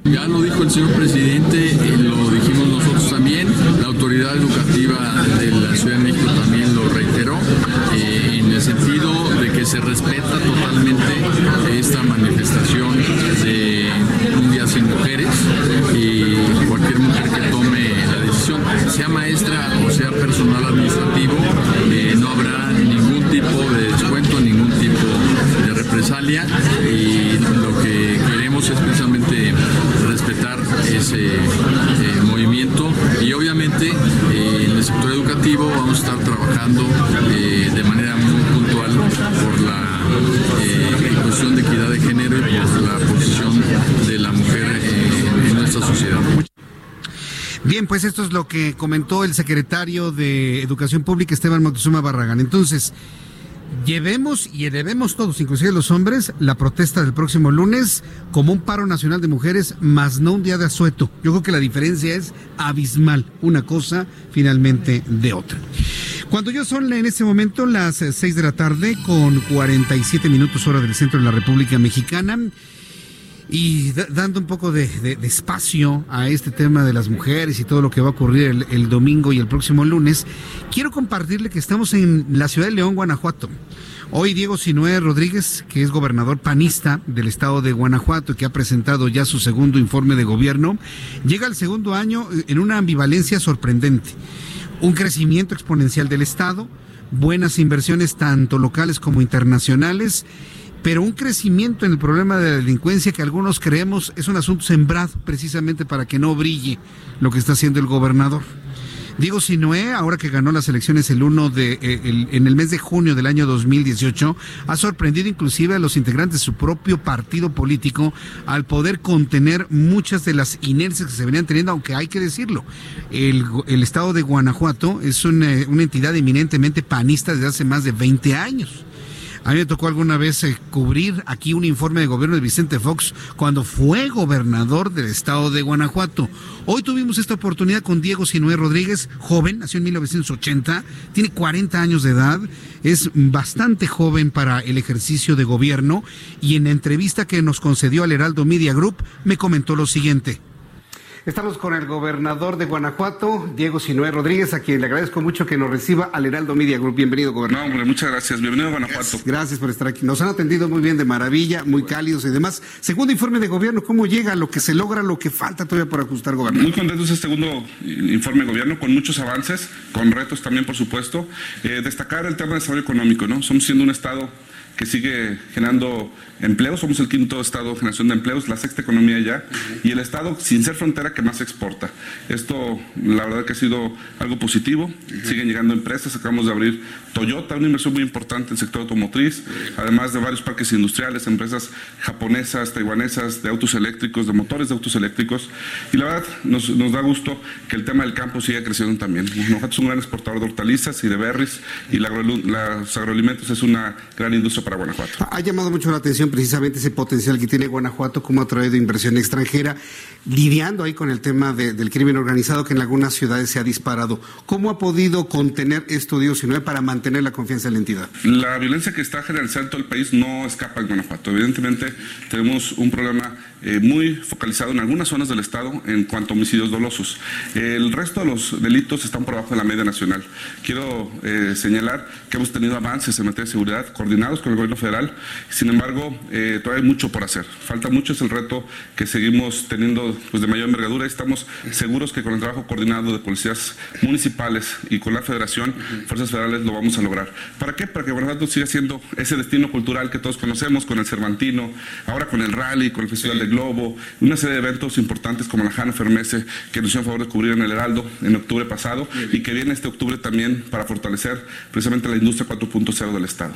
Ya lo dijo el señor presidente, y lo dijimos nosotros también, la autoridad educativa de la Ciudad de México también lo reiteró, eh, en el sentido de que se respeta totalmente esta manifestación de un día sin mujeres y cualquier mujer que tome la decisión, sea maestra o sea personal administrativo, eh, no habrá ningún tipo de descuento, ningún tipo de represalia y lo que queremos es precisamente respetar ese eh, movimiento y obviamente eh, en el sector educativo vamos a estar trabajando eh, de manera Bien, pues esto es lo que comentó el secretario de Educación Pública, Esteban Moctezuma Barragán. Entonces, llevemos y elevemos todos, inclusive los hombres, la protesta del próximo lunes como un paro nacional de mujeres, más no un día de asueto. Yo creo que la diferencia es abismal, una cosa finalmente de otra. Cuando yo son en este momento las 6 de la tarde con 47 minutos hora del centro de la República Mexicana, y dando un poco de, espacio a este tema de las mujeres y todo lo que va a ocurrir el, domingo y el próximo lunes, quiero compartirle que estamos en la ciudad de León, Guanajuato. Hoy Diego Sinué Rodríguez, que es gobernador panista del estado de Guanajuato y que ha presentado ya su segundo informe de gobierno, llega al segundo año en una ambivalencia sorprendente. Un crecimiento exponencial del estado, buenas inversiones tanto locales como internacionales pero un crecimiento en el problema de la delincuencia que algunos creemos es un asunto sembrado precisamente para que no brille lo que está haciendo el gobernador. Diego Sinoé, ahora que ganó las elecciones el 1 de, eh, en el mes de junio del año 2018, ha sorprendido inclusive a los integrantes de su propio partido político al poder contener muchas de las inercias que se venían teniendo, aunque hay que decirlo, el, estado de Guanajuato es una, una entidad eminentemente panista desde hace más de 20 años A mí me tocó alguna vez eh, cubrir aquí un informe de gobierno de Vicente Fox cuando fue gobernador del estado de Guanajuato. Hoy tuvimos esta oportunidad con Diego Sinué Rodríguez, joven, nació en 1980, tiene 40 años de edad, es bastante joven para el ejercicio de gobierno y en la entrevista que nos concedió al Heraldo Media Group me comentó lo siguiente. Estamos con el gobernador de Guanajuato, Diego Sinué Rodríguez, a quien le agradezco mucho que nos reciba al Heraldo Media Group. Bienvenido, gobernador. No, hombre, muchas gracias. Bienvenido a Guanajuato. Gracias, por estar aquí. Nos han atendido muy bien, de maravilla, muy cálidos y demás. Segundo informe de gobierno, ¿cómo llega lo que se logra, lo que falta todavía por ajustar, gobernador? Muy contentos este segundo informe de gobierno, con muchos avances, con retos también, por supuesto. Eh, destacar el tema de desarrollo económico, ¿no? Somos siendo un Estado que sigue generando empleos, somos el quinto estado de generación de empleos, la sexta economía ya, y el estado sin ser frontera que más exporta. Esto, la verdad que ha sido algo positivo, siguen llegando empresas, acabamos de abrir Toyota, una inversión muy importante en el sector automotriz, además de varios parques industriales, empresas japonesas, taiwanesas, de autos eléctricos, de motores de autos eléctricos, y la verdad nos, nos da gusto que el tema del campo siga creciendo también. Nosotros somos un gran exportador de hortalizas y de berries, y la, los agroalimentos es una gran industria para Guanajuato. Ha llamado mucho la atención precisamente ese potencial que tiene Guanajuato, cómo ha traído inversión extranjera, lidiando ahí con el tema de, del crimen organizado que en algunas ciudades se ha disparado. ¿Cómo ha podido contener esto, Dios, sino para mantener la confianza en la entidad? La violencia que está generalizando en todo el país no escapa en Guanajuato. Evidentemente tenemos un problema eh, muy focalizado en algunas zonas del Estado en cuanto a homicidios dolosos. El resto de los delitos están por abajo de la media nacional. Quiero eh, señalar que hemos tenido avances en materia de seguridad coordinados con el gobierno federal. Sin embargo, eh, todavía hay mucho por hacer. Falta mucho, es el reto que seguimos teniendo pues, de mayor envergadura. Estamos seguros que con el trabajo coordinado de policías municipales y con la federación, fuerzas federales, lo vamos a lograr. ¿Para qué? Para que Guanajuato siga siendo ese destino cultural que todos conocemos, con el Cervantino, ahora con el rally, con el Festival de Globo, una serie de eventos importantes como la Hanna Fermese, que nos hicieron favor de cubrir en el Heraldo en octubre pasado y que viene este octubre también para fortalecer precisamente la industria 4.0 del Estado.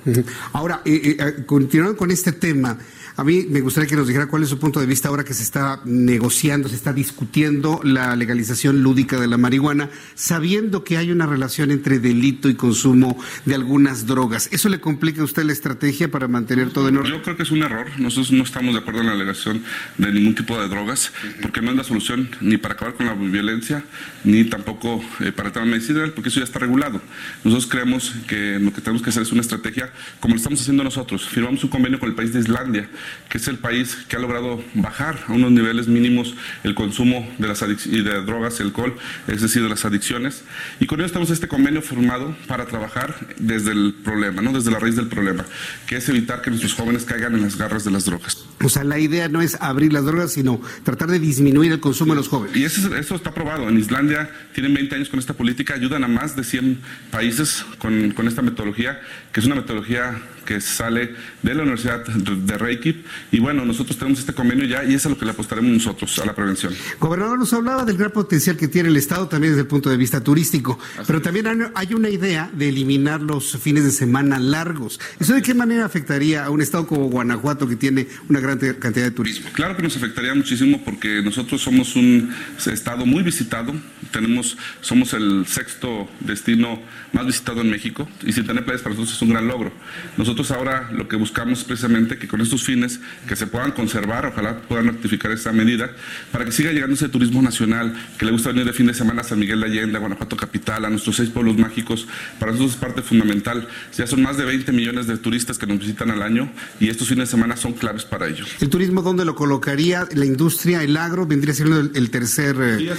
Ahora, eh, eh, continuando con este tema, a mí me gustaría que nos dijera cuál es su punto de vista ahora que se está negociando, se está discutiendo la legalización lúdica de la marihuana, sabiendo que hay una relación entre delito y consumo de algunas drogas. ¿Eso le complica a usted la estrategia para mantener todo en orden? Yo creo que es un error. Nosotros no estamos de acuerdo en la legalización de ningún tipo de drogas, porque no es la solución ni para acabar con la violencia, ni tampoco eh, para el tema porque eso ya está regulado. Nosotros creemos que lo que tenemos que hacer es una estrategia como lo estamos haciendo nosotros. Firmamos un convenio con el país de Islandia que es el país que ha logrado bajar a unos niveles mínimos el consumo de las y de drogas y alcohol, es decir, de las adicciones. Y con ello estamos este convenio formado para trabajar desde el problema, no desde la raíz del problema, que es evitar que nuestros jóvenes caigan en las garras de las drogas. O sea, la idea no es abrir las drogas, sino tratar de disminuir el consumo de los jóvenes. Y eso, eso está probado. En Islandia tienen 20 años con esta política, ayudan a más de 100 países con, con esta metodología, que es una metodología que sale de la Universidad de Reykjavik. Y bueno, nosotros tenemos este convenio ya y eso es lo que le apostaremos nosotros a la prevención. Gobernador, nos hablaba del gran potencial que tiene el Estado también desde el punto de vista turístico, pero también hay una idea de eliminar los fines de semana largos. ¿Eso de qué manera afectaría a un Estado como Guanajuato que tiene una gran cantidad de turismo? Claro que nos afectaría muchísimo porque nosotros somos un Estado muy visitado, tenemos, somos el sexto destino más visitado en México y sin tener playas para nosotros es un gran logro. Nosotros ahora lo que buscamos precisamente que con estos fines que se puedan conservar, ojalá puedan rectificar esta medida, para que siga llegando ese turismo nacional que le gusta venir de fin de semana a San Miguel de Allende, a Guanajuato Capital, a nuestros seis pueblos mágicos. Para nosotros es parte fundamental. Ya son más de 20 millones de turistas que nos visitan al año y estos fines de semana son claves para ello. ¿El turismo dónde lo colocaría? ¿La industria, el agro, vendría siendo el, el tercer eh,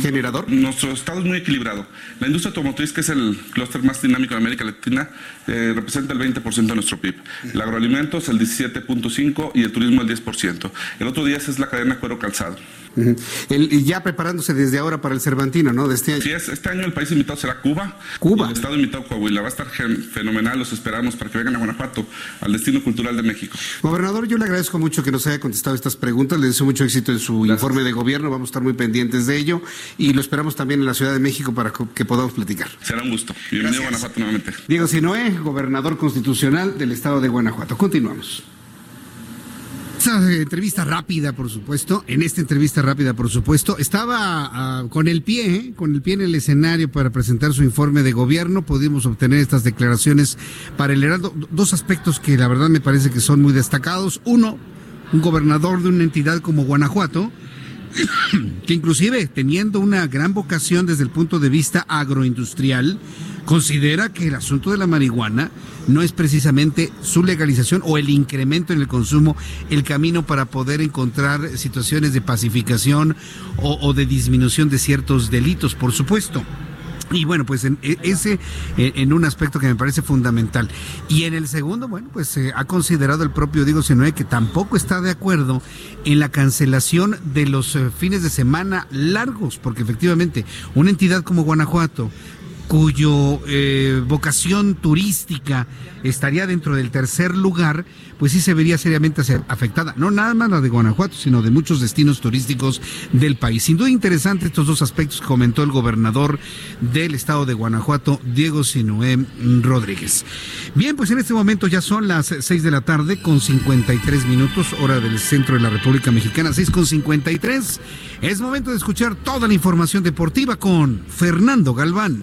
generador? Nuestro estado es muy equilibrado. La industria automotriz, que es el clúster más dinámico de América Latina, eh, representa el 20% de nuestro PIB. El agroalimento es el 17.5% y el turismo el 10%. El otro día es la cadena cuero calzado. El, ya preparándose desde ahora para el Cervantino, ¿no? De este año. Sí, es, este año el país invitado será Cuba. Cuba. el estado invitado Coahuila. Va a estar fenomenal, los esperamos para que vengan a Guanajuato, al destino cultural de México. Gobernador, yo le agradezco mucho que nos haya contestado estas preguntas. Le deseo mucho éxito en su informe de gobierno. Vamos a estar muy pendientes de ello y lo esperamos también en la Ciudad de México para que podamos platicar. Será un gusto. Bienvenido a Guanajuato nuevamente. Diego Sinoé, gobernador constitucional del estado de Guanajuato. Continuamos. Esta entrevista rápida, por supuesto, en esta entrevista rápida, por supuesto, estaba ah, con el pie, ¿eh? con el pie en el escenario para presentar su informe de gobierno. Pudimos obtener estas declaraciones para el Heraldo. Dos aspectos que la verdad me parece que son muy destacados. Uno, un gobernador de una entidad como Guanajuato, que inclusive teniendo una gran vocación desde el punto de vista agroindustrial, considera que el asunto de la marihuana no es precisamente su legalización o el incremento en el consumo el camino para poder encontrar situaciones de pacificación o, de disminución de ciertos delitos, por supuesto. Y bueno, pues en e, ese en un aspecto que me parece fundamental. Y en el segundo, bueno, pues eh, ha considerado el propio Diego Sinoé que tampoco está de acuerdo en la cancelación de los eh, fines de semana largos, porque efectivamente una entidad como Guanajuato cuyo eh, vocación turística estaría dentro del tercer lugar, pues sí se vería seriamente afectada. No nada más la de Guanajuato, sino de muchos destinos turísticos del país. Sin duda interesante estos dos aspectos que comentó el gobernador del estado de Guanajuato, Diego Sinué Rodríguez. Bien, pues en este momento ya son las seis de la tarde con 53 minutos, hora del centro de la República Mexicana, seis con 53. Es momento de escuchar toda la información deportiva con Fernando Galván.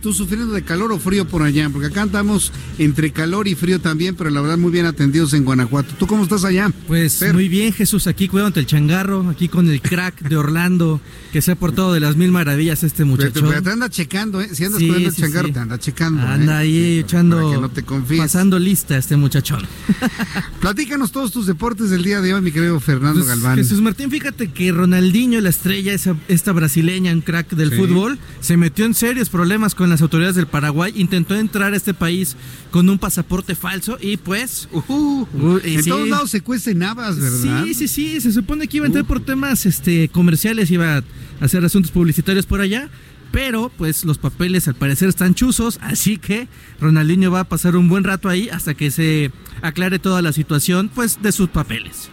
tú sufriendo de calor o frío por allá, porque acá estamos entre calor y frío también, pero la verdad muy bien atendidos en Guanajuato. ¿Tú cómo estás allá? Pues muy bien, Jesús, aquí cuidado ante el changarro, aquí con el crack de Orlando, que se ha portado de las mil maravillas este muchacho. Pero, te anda checando, ¿eh? Si andas cuidando el changarro, te anda checando. Anda ¿eh? ahí echando, no te pasando lista este muchachón. Platícanos todos tus deportes del día de hoy, mi querido Fernando pues, Galván. Jesús Martín, fíjate que Ronaldinho, la estrella, esa, esta brasileña, un crack del fútbol, se metió en serios problemas con las autoridades del Paraguay, intentó entrar a este país con un pasaporte falso y pues... Uh, en todos lados se cuecen habas, ¿verdad? Sí, sí, sí, se supone que iba a entrar por temas este, comerciales, iba a hacer asuntos publicitarios por allá, pero pues los papeles al parecer están chuzos, así que Ronaldinho va a pasar un buen rato ahí hasta que se aclare toda la situación pues de sus papeles.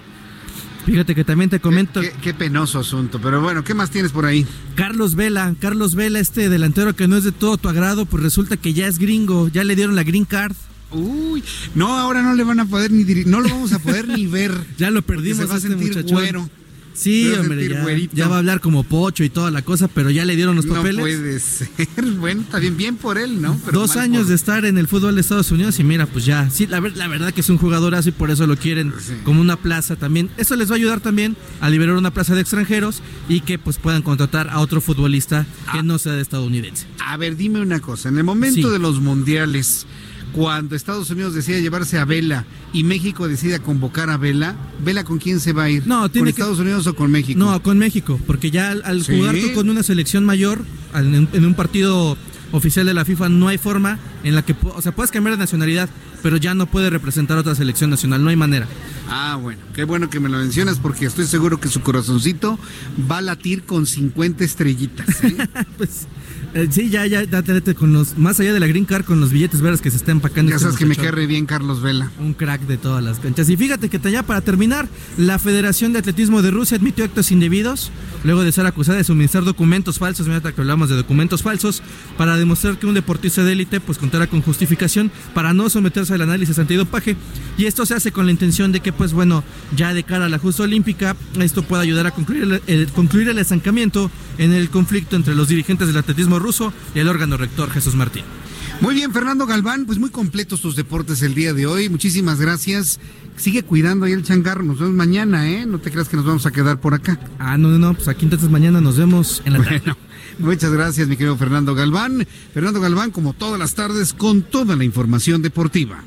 Fíjate que también te comento. Qué, penoso asunto, pero bueno, ¿qué más tienes por ahí? Carlos Vela, Carlos Vela, este delantero que no es de todo tu agrado, pues resulta que ya es gringo, ya le dieron la green card. Uy, no, ahora no le van a poder ni no lo vamos a poder ni ver. ya lo perdimos. Se va a este sentir güero. Sí, hombre, ya, va a hablar como pocho y toda la cosa, pero ya le dieron los papeles. No puede ser. Bueno, está bien, bien por él, ¿no? Dos años de estar en el fútbol de Estados Unidos y mira, pues ya, sí, la, la verdad que es un jugador así, por eso lo quieren como una plaza también. Eso les va a ayudar también a liberar una plaza de extranjeros y que pues puedan contratar a otro futbolista que ah. no sea de estadounidense. A ver, dime una cosa, en el momento de los mundiales cuando Estados Unidos decide llevarse a Vela y México decide convocar a Vela, ¿Vela con quién se va a ir? No, ¿Con Estados Unidos o con México? No, con México, porque ya al, jugar tú con una selección mayor, en, un partido oficial de la FIFA, no hay forma en la que, o sea, puedes cambiar de nacionalidad, pero ya no puede representar otra selección nacional, no hay manera. Ah, bueno, qué bueno que me lo mencionas porque estoy seguro que su corazoncito va a latir con 50 estrellitas. ¿eh? pues eh, sí, ya, ya, ya con los, más allá de la Green Card, con los billetes verdes que se está empacando. Ya sabes que me querre bien Carlos Vela. Un crack de todas las canchas. Y fíjate que ya para terminar, la Federación de Atletismo de Rusia admitió actos indebidos luego de ser acusada de suministrar documentos falsos, mira que hablamos de documentos falsos, para demostrar que un deportista de élite pues contara con justificación para no someterse al análisis antidopaje. Y esto se hace con la intención de que pues bueno, ya de cara a la justa olímpica, esto pueda ayudar a concluir el, concluir el estancamiento en el conflicto entre los dirigentes del atletismo ruso y el órgano rector Jesús Martín. Muy bien, Fernando Galván, pues muy completos tus deportes el día de hoy. Muchísimas gracias. Sigue cuidando ahí el changarro. Nos vemos mañana, ¿eh? No te creas que nos vamos a quedar por acá. Ah, no, no, no. Pues aquí entonces mañana nos vemos en la bueno, Muchas gracias, mi querido Fernando Galván. Fernando Galván, como todas las tardes, con toda la información deportiva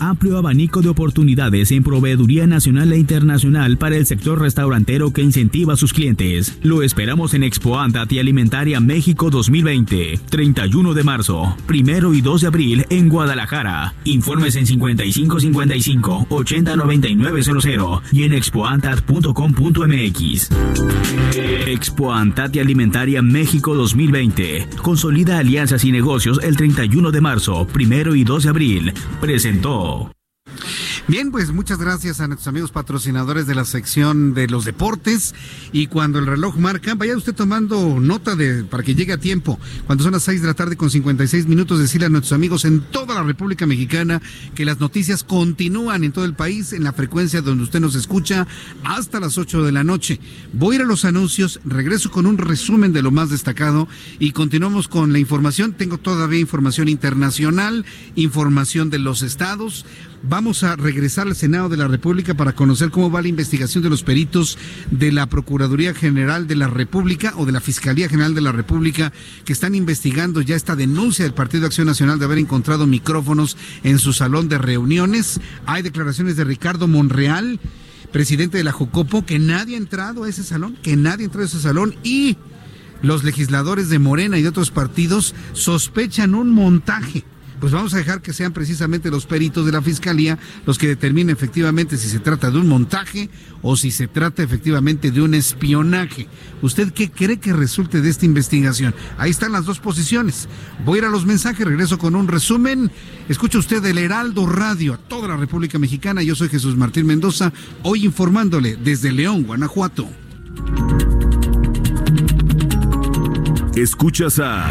amplio abanico de oportunidades en proveeduría nacional e internacional para el sector restaurantero que incentiva a sus clientes. Lo esperamos en Expo Andati Alimentaria México 2020, 31 de marzo, primero y 2 de abril en Guadalajara. Informes en 5555 809900 y en expoantat.com.mx. Expo Antati Alimentaria México 2020. Consolida alianzas y negocios el 31 de marzo, primero y 2 de abril. Presentó. Oh. Bien, pues muchas gracias a nuestros amigos patrocinadores de la sección de los deportes. Y cuando el reloj marca, vaya usted tomando nota de para que llegue a tiempo. Cuando son las 6 de la tarde con 56 minutos, decirle a nuestros amigos en toda la República Mexicana que las noticias continúan en todo el país, en la frecuencia donde usted nos escucha, hasta las 8 de la noche. Voy a ir a los anuncios, regreso con un resumen de lo más destacado y continuamos con la información. Tengo todavía información internacional, información de los estados. Vamos a regresar al Senado de la República para conocer cómo va la investigación de los peritos de la Procuraduría General de la República o de la Fiscalía General de la República que están investigando ya esta denuncia del Partido Acción Nacional de haber encontrado micrófonos en su salón de reuniones. Hay declaraciones de Ricardo Monreal, presidente de la Jocopo, que nadie ha entrado a ese salón, que nadie ha entrado a ese salón y los legisladores de Morena y de otros partidos sospechan un montaje pues vamos a dejar que sean precisamente los peritos de la Fiscalía los que determinen efectivamente si se trata de un montaje o si se trata efectivamente de un espionaje. ¿Usted qué cree que resulte de esta investigación? Ahí están las dos posiciones. Voy a ir a los mensajes, regreso con un resumen. Escucha usted el Heraldo Radio a toda la República Mexicana. Yo soy Jesús Martín Mendoza, hoy informándole desde León, Guanajuato. Escuchas a...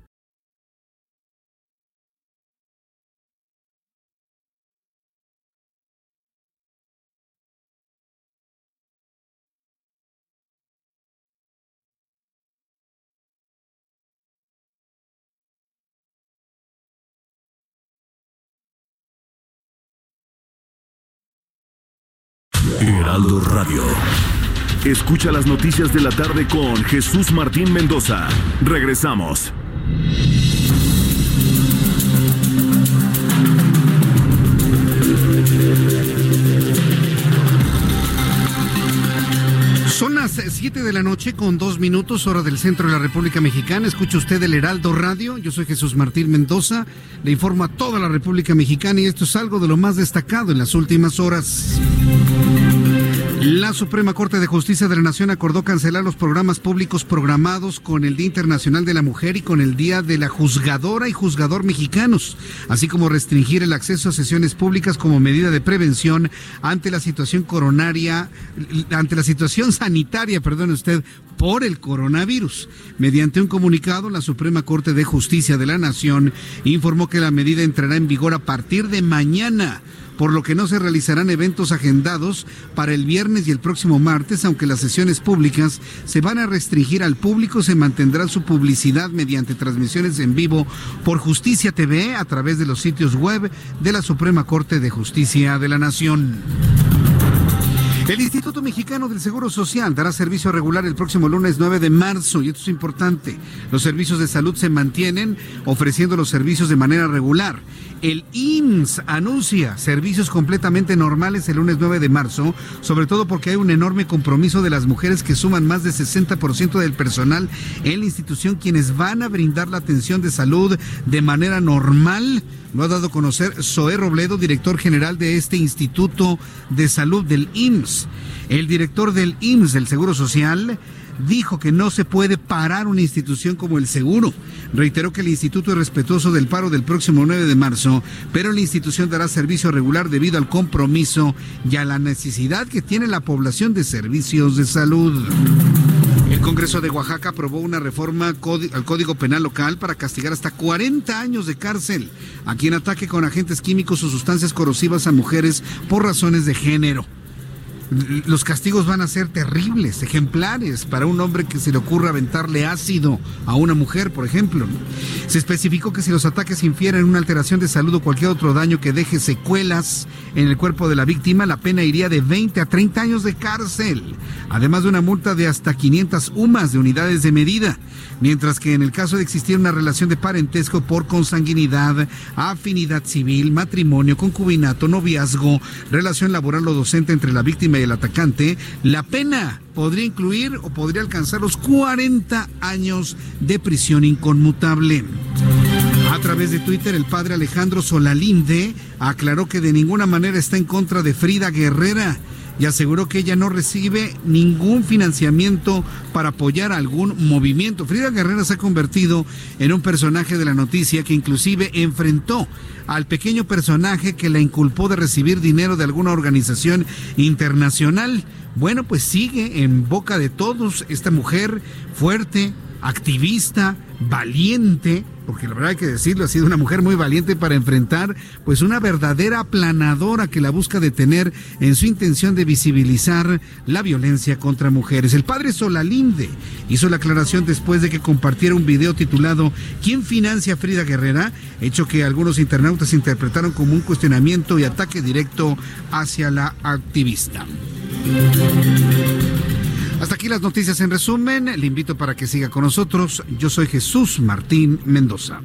Heraldo Radio. Escucha las noticias de la tarde con Jesús Martín Mendoza. Regresamos. Son las 7 de la noche con dos minutos, hora del centro de la República Mexicana. Escucha usted el Heraldo Radio. Yo soy Jesús Martín Mendoza. Le informo a toda la República Mexicana y esto es algo de lo más destacado en las últimas horas. La Suprema Corte de Justicia de la Nación acordó cancelar los programas públicos programados con el Día Internacional de la Mujer y con el Día de la Juzgadora y Juzgador Mexicanos, así como restringir el acceso a sesiones públicas como medida de prevención ante la situación coronaria, ante la situación sanitaria, perdone usted, por el coronavirus. Mediante un comunicado, la Suprema Corte de Justicia de la Nación informó que la medida entrará en vigor a partir de mañana por lo que no se realizarán eventos agendados para el viernes y el próximo martes, aunque las sesiones públicas se van a restringir al público, se mantendrá su publicidad mediante transmisiones en vivo por Justicia TV a través de los sitios web de la Suprema Corte de Justicia de la Nación. El Instituto Mexicano del Seguro Social dará servicio regular el próximo lunes 9 de marzo y esto es importante. Los servicios de salud se mantienen ofreciendo los servicios de manera regular. El IMSS anuncia servicios completamente normales el lunes 9 de marzo, sobre todo porque hay un enorme compromiso de las mujeres que suman más de 60% del personal en la institución quienes van a brindar la atención de salud de manera normal. Lo ha dado a conocer Zoé Robledo, director general de este Instituto de Salud del IMSS. El director del IMSS, del Seguro Social, dijo que no se puede parar una institución como el seguro. Reiteró que el instituto es respetuoso del paro del próximo 9 de marzo, pero la institución dará servicio regular debido al compromiso y a la necesidad que tiene la población de servicios de salud. El Congreso de Oaxaca aprobó una reforma al Código Penal local para castigar hasta 40 años de cárcel a quien ataque con agentes químicos o sustancias corrosivas a mujeres por razones de género los castigos van a ser terribles, ejemplares, para un hombre que se le ocurra aventarle ácido a una mujer, por ejemplo. Se especificó que si los ataques infieren una alteración de salud o cualquier otro daño que deje secuelas en el cuerpo de la víctima, la pena iría de 20 a 30 años de cárcel, además de una multa de hasta 500 UMAS de unidades de medida, mientras que en el caso de existir una relación de parentesco por consanguinidad, afinidad civil, matrimonio, concubinato, noviazgo, relación laboral o docente entre la víctima y el atacante, la pena podría incluir o podría alcanzar los 40 años de prisión inconmutable. A través de Twitter, el padre Alejandro Solalinde aclaró que de ninguna manera está en contra de Frida Guerrera y aseguró que ella no recibe ningún financiamiento para apoyar algún movimiento. Frida Guerrera se ha convertido en un personaje de la noticia que inclusive enfrentó al pequeño personaje que la inculpó de recibir dinero de alguna organización internacional. Bueno, pues sigue en boca de todos esta mujer fuerte, activista, valiente, porque la verdad hay que decirlo, ha sido una mujer muy valiente para enfrentar pues una verdadera aplanadora que la busca detener en su intención de visibilizar la violencia contra mujeres. El padre Solalinde hizo la aclaración después de que compartiera un video titulado ¿Quién financia a Frida Guerrera? Hecho que algunos internautas interpretaron como un cuestionamiento y ataque directo hacia la activista. Hasta aquí las noticias en resumen. Le invito para que siga con nosotros. Yo soy Jesús Martín Mendoza.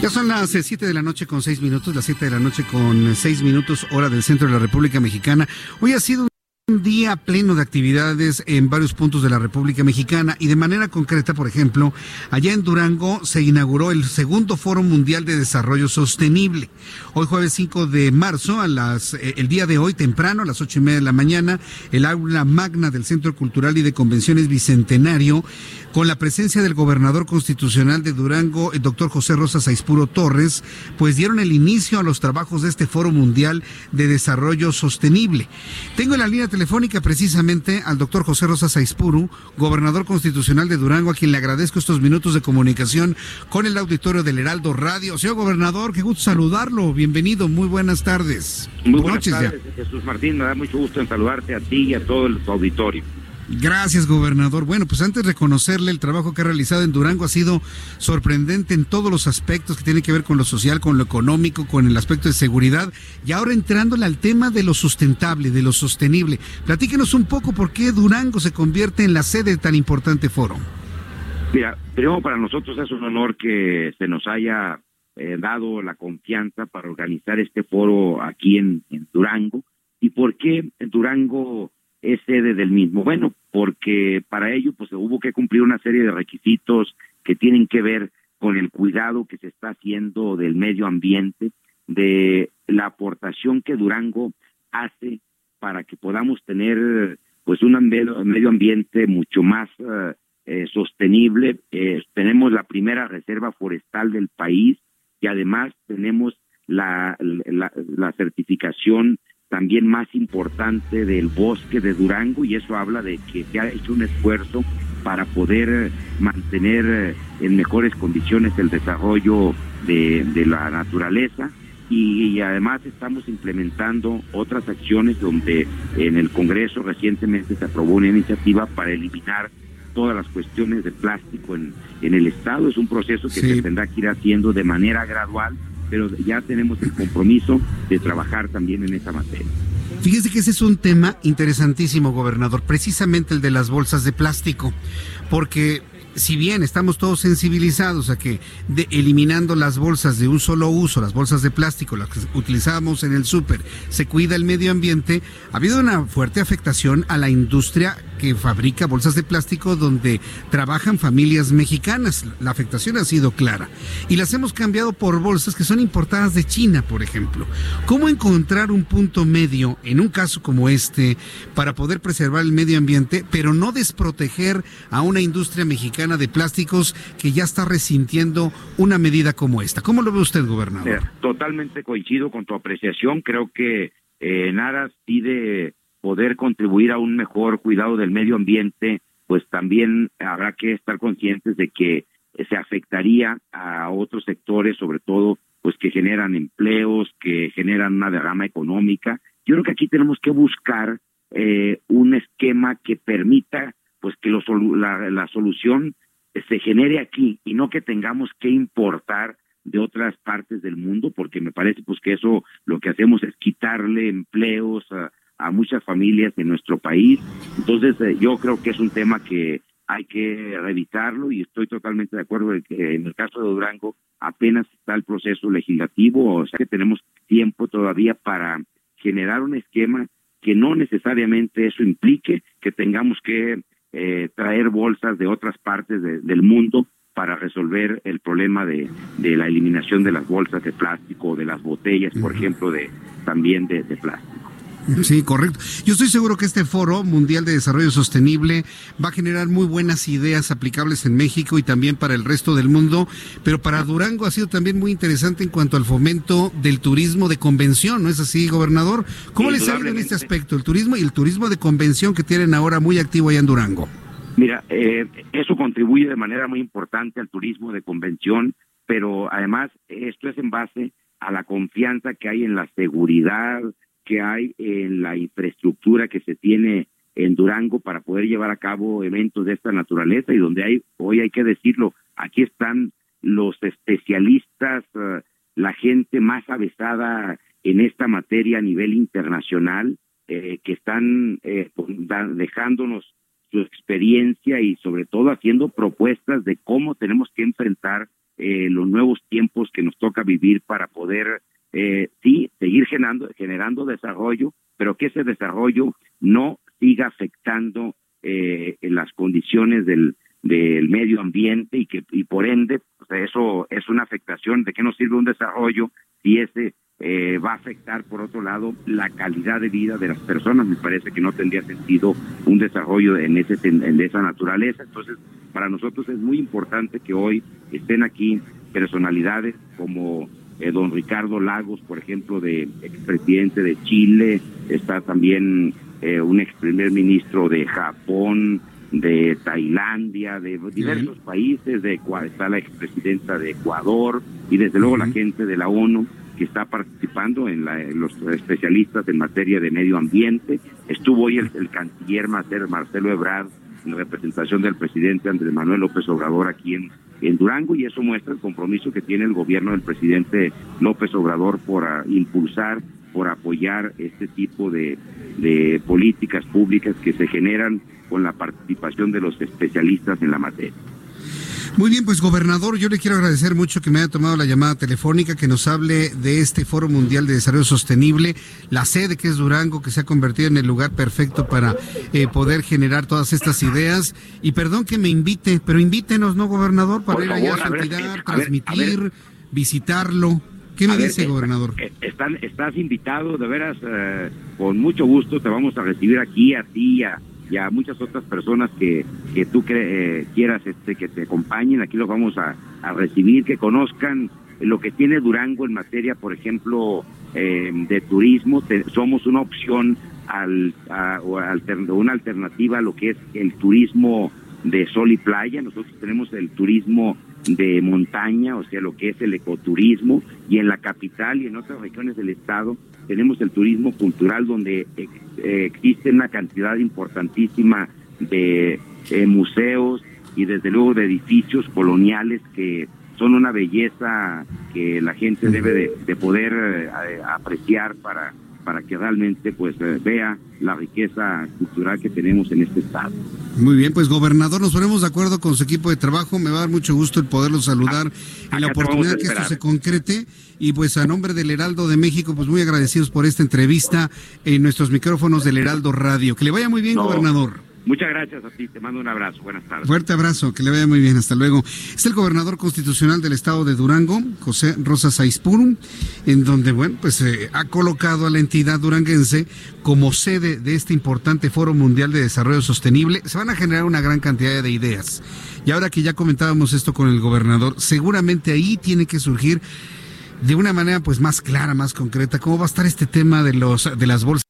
Ya son las 7 de la noche con 6 minutos, las 7 de la noche con 6 minutos, hora del centro de la República Mexicana. Hoy ha sido un día pleno de actividades en varios puntos de la República Mexicana y de manera concreta, por ejemplo, allá en Durango se inauguró el segundo Foro Mundial de Desarrollo Sostenible. Hoy jueves 5 de marzo, a las, eh, el día de hoy temprano, a las ocho y media de la mañana, el aula magna del Centro Cultural y de Convenciones Bicentenario con la presencia del gobernador constitucional de Durango, el doctor José Rosa Saispuro Torres, pues dieron el inicio a los trabajos de este Foro Mundial de Desarrollo Sostenible. Tengo en la línea telefónica precisamente al doctor José Rosa Saispuro, gobernador constitucional de Durango, a quien le agradezco estos minutos de comunicación con el auditorio del Heraldo Radio. Señor gobernador, qué gusto saludarlo. Bienvenido, muy buenas tardes. Muy buenas tardes, Jesús Martín. Me da mucho gusto en saludarte a ti y a todo el auditorio. Gracias, gobernador. Bueno, pues antes de reconocerle el trabajo que ha realizado en Durango ha sido sorprendente en todos los aspectos que tienen que ver con lo social, con lo económico, con el aspecto de seguridad y ahora entrándole al tema de lo sustentable, de lo sostenible. Platíquenos un poco por qué Durango se convierte en la sede de tan importante foro. Mira, primero para nosotros es un honor que se nos haya eh, dado la confianza para organizar este foro aquí en, en Durango. ¿Y por qué Durango es sede del mismo? Bueno, porque para ello pues hubo que cumplir una serie de requisitos que tienen que ver con el cuidado que se está haciendo del medio ambiente, de la aportación que Durango hace para que podamos tener pues un medio ambiente mucho más eh, eh, sostenible. Eh, tenemos la primera reserva forestal del país y además tenemos la, la, la certificación también más importante del bosque de Durango y eso habla de que se ha hecho un esfuerzo para poder mantener en mejores condiciones el desarrollo de, la naturaleza y, además estamos implementando otras acciones donde en el Congreso recientemente se aprobó una iniciativa para eliminar todas las cuestiones de plástico en, en el Estado. Es un proceso que se tendrá que ir haciendo de manera gradual pero ya tenemos el compromiso de trabajar también en esa materia. Fíjese que ese es un tema interesantísimo, gobernador, precisamente el de las bolsas de plástico, porque si bien estamos todos sensibilizados a que de, eliminando las bolsas de un solo uso, las bolsas de plástico, las que utilizábamos en el súper, se cuida el medio ambiente, ha habido una fuerte afectación a la industria que fabrica bolsas de plástico donde trabajan familias mexicanas. La afectación ha sido clara. Y las hemos cambiado por bolsas que son importadas de China, por ejemplo. ¿Cómo encontrar un punto medio en un caso como este para poder preservar el medio ambiente, pero no desproteger a una industria mexicana de plásticos que ya está resintiendo una medida como esta? ¿Cómo lo ve usted, gobernador? Totalmente coincido con tu apreciación. Creo que eh, nada pide poder contribuir a un mejor cuidado del medio ambiente, pues también habrá que estar conscientes de que se afectaría a otros sectores, sobre todo pues que generan empleos, que generan una derrama económica. Yo creo que aquí tenemos que buscar eh, un esquema que permita pues que la, la solución se genere aquí y no que tengamos que importar de otras partes del mundo, porque me parece pues que eso lo que hacemos es quitarle empleos a, a muchas familias en nuestro país. Entonces, eh, yo creo que es un tema que hay que revisarlo y estoy totalmente de acuerdo en que en el caso de Durango apenas está el proceso legislativo, o sea que tenemos tiempo todavía para generar un esquema que no necesariamente eso implique que tengamos que eh, traer bolsas de otras partes del mundo para resolver el problema de, de la eliminación de las bolsas de plástico, de las botellas, por ejemplo, de también de, de plástico. Sí, correcto. Yo estoy seguro que este foro mundial de desarrollo sostenible va a generar muy buenas ideas aplicables en México y también para el resto del mundo, pero para Durango ha sido también muy interesante en cuanto al fomento del turismo de convención, ¿no es así, gobernador? ¿Cómo les ha ido en este aspecto, el turismo y el turismo de convención que tienen ahora muy activo allá en Durango? Mira, eh, eso contribuye de manera muy importante al turismo de convención, pero además esto es en base a la confianza que hay en la seguridad, que hay en la infraestructura que se tiene en Durango para poder llevar a cabo eventos de esta naturaleza y donde hay, hoy hay que decirlo, aquí están los especialistas, uh, la gente más avesada en esta materia a nivel internacional, eh, que están eh, dejándonos su experiencia y sobre todo haciendo propuestas de cómo tenemos que enfrentar eh, los nuevos tiempos que nos toca vivir para poder eh, sí, seguir generando, generando desarrollo, pero que ese desarrollo no siga afectando eh, las condiciones del, del medio ambiente y que y por ende eso es una afectación. De qué nos sirve un desarrollo si ese eh, va a afectar por otro lado la calidad de vida de las personas me parece que no tendría sentido un desarrollo en ese en esa naturaleza. Entonces para nosotros es muy importante que hoy estén aquí personalidades como eh, don Ricardo Lagos, por ejemplo, de expresidente de Chile, está también eh, un ex primer ministro de Japón, de Tailandia, de diversos países, de está la expresidenta de Ecuador. Y desde luego la gente de la ONU que está participando en, los especialistas en materia de medio ambiente. Estuvo hoy el, canciller Marcelo Ebrard en representación del presidente Andrés Manuel López Obrador aquí en, en Durango y eso muestra el compromiso que tiene el gobierno del presidente López Obrador por impulsar, por apoyar este tipo de, de políticas públicas que se generan con la participación de los especialistas en la materia. Muy bien, pues gobernador, yo le quiero agradecer mucho que me haya tomado la llamada telefónica, que nos hable de este Foro Mundial de Desarrollo Sostenible, la sede que es Durango, que se ha convertido en el lugar perfecto para eh, poder generar todas estas ideas. Y perdón que me invite, pero invítenos, ¿no, gobernador? Para ir allá a su entidad, transmitir, visitarlo. ¿Qué me dice, gobernador? Eh, están, estás invitado, de veras, eh, con mucho gusto te vamos a recibir aquí, a ti, a y a muchas otras personas que, que tú eh, quieras este, que te acompañen. Aquí los vamos a, recibir, que conozcan lo que tiene Durango en materia, por ejemplo, eh, de turismo. somos una opción al, o una alternativa a lo que es el turismo de sol y playa. Nosotros tenemos el turismo de montaña, o sea, lo que es el ecoturismo, y en la capital y en otras regiones del estado tenemos el turismo cultural donde eh, existe una cantidad importantísima de eh, museos y desde luego de edificios coloniales que son una belleza que la gente debe de, poder eh, apreciar para para que realmente pues eh, vea la riqueza cultural que tenemos en este estado. Muy bien, pues gobernador, nos ponemos de acuerdo con su equipo de trabajo, me va a dar mucho gusto el poderlo saludar y la oportunidad que esto se concrete y pues a nombre del Heraldo de México, pues muy agradecidos por esta entrevista en nuestros micrófonos del Heraldo Radio. Que le vaya muy bien, gobernador. Muchas gracias a ti, te mando un abrazo, buenas tardes. Fuerte abrazo, que le vaya muy bien, hasta luego. Es el gobernador constitucional del estado de Durango, José Rosa Saizpuru, en donde, bueno, pues eh, ha colocado a la entidad duranguense como sede de este importante Foro Mundial de Desarrollo Sostenible. Se van a generar una gran cantidad de ideas. Y ahora que ya comentábamos esto con el gobernador, seguramente ahí tiene que surgir de una manera pues más clara, más concreta, cómo va a estar este tema de los de las bolsas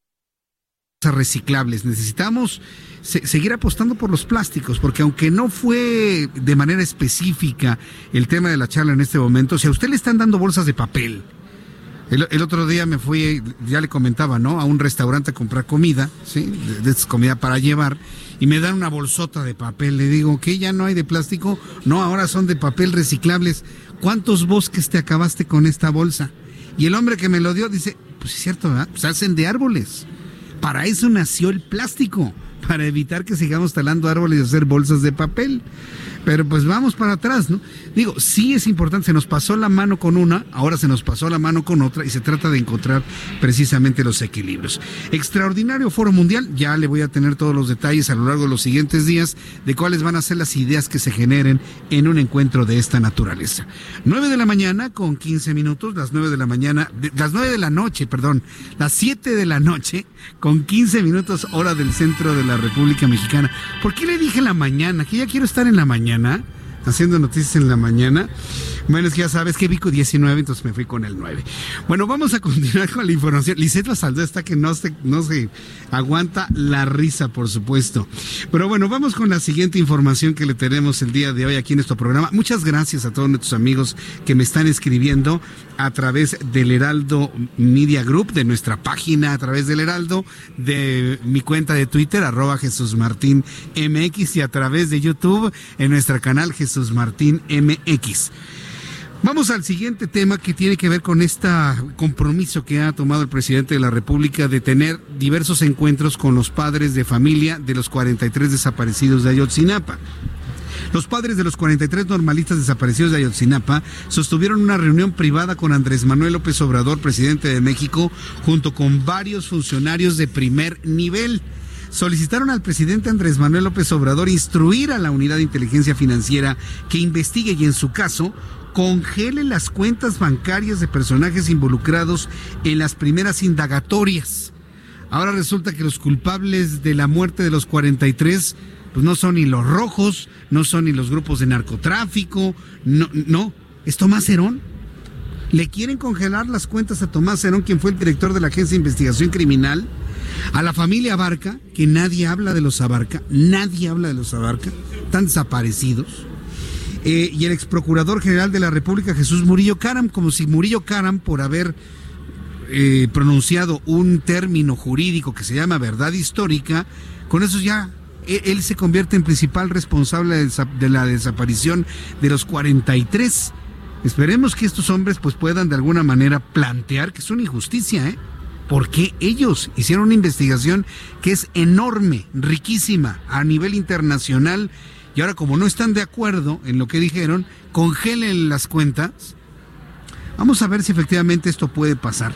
reciclables. Necesitamos seguir apostando por los plásticos, porque aunque no fue de manera específica el tema de la charla en este momento, si a usted le están dando bolsas de papel, el, otro día me fui, ya le comentaba, ¿no? A un restaurante a comprar comida, ¿sí? Comida para llevar, y me dan una bolsota de papel. Le digo, ¿qué? ¿Ya no hay de plástico? No, ahora son de papel reciclables. ¿Cuántos bosques te acabaste con esta bolsa? Y el hombre que me lo dio dice, pues es cierto, ¿verdad? Pues hacen de árboles. Para eso nació el plástico para evitar que sigamos talando árboles y hacer bolsas de papel. Pero pues vamos para atrás, ¿no? Digo, sí es importante, se nos pasó la mano con una, ahora se nos pasó la mano con otra y se trata de encontrar precisamente los equilibrios. Extraordinario Foro Mundial, ya le voy a tener todos los detalles a lo largo de los siguientes días de cuáles van a ser las ideas que se generen en un encuentro de esta naturaleza. 9 de la mañana con 15 minutos, las 9 de la mañana, las 9 de la noche, perdón, las 7 de la noche con 15 minutos hora del centro de la República Mexicana. ¿Por qué le dije la mañana? Que ya quiero estar en la mañana haciendo noticias en la mañana. Bueno, es que ya sabes que Vico 19, entonces me fui con el 9. Bueno, vamos a continuar con la información. Lisette Basaldúa está que no se, no se aguanta la risa, por supuesto. Pero bueno, vamos con la siguiente información que le tenemos el día de hoy aquí en nuestro programa. Muchas gracias a todos nuestros amigos que me están escribiendo a través del Heraldo Media Group, de nuestra página a través del Heraldo, de mi cuenta de Twitter, arroba Jesús Martín MX y a través de YouTube en nuestro canal Jesús Martín MX. Vamos al siguiente tema que tiene que ver con este compromiso que ha tomado el presidente de la República de tener diversos encuentros con los padres de familia de los 43 desaparecidos de Ayotzinapa. Los padres de los 43 normalistas desaparecidos de Ayotzinapa sostuvieron una reunión privada con Andrés Manuel López Obrador, presidente de México, junto con varios funcionarios de primer nivel solicitaron al presidente Andrés Manuel López Obrador instruir a la unidad de inteligencia financiera que investigue y en su caso congele las cuentas bancarias de personajes involucrados en las primeras indagatorias. Ahora resulta que los culpables de la muerte de los 43 pues no son ni los rojos, no son ni los grupos de narcotráfico, no, no, es Tomás Herón. Le quieren congelar las cuentas a Tomás Herón, quien fue el director de la Agencia de Investigación Criminal, a la familia Abarca, que nadie habla de los Abarca, nadie habla de los Abarca, están desaparecidos eh, y el ex procurador general de la República, Jesús Murillo Caram, como si Murillo Caram, por haber eh, pronunciado un término jurídico que se llama verdad histórica, con eso ya él, se convierte en principal responsable de, la desaparición de los 43. Esperemos que estos hombres pues puedan de alguna manera plantear que es una injusticia, ¿eh? Porque ellos hicieron una investigación que es enorme, riquísima, a nivel internacional y ahora como no están de acuerdo en lo que dijeron, congelen las cuentas. Vamos a ver si efectivamente esto puede pasar.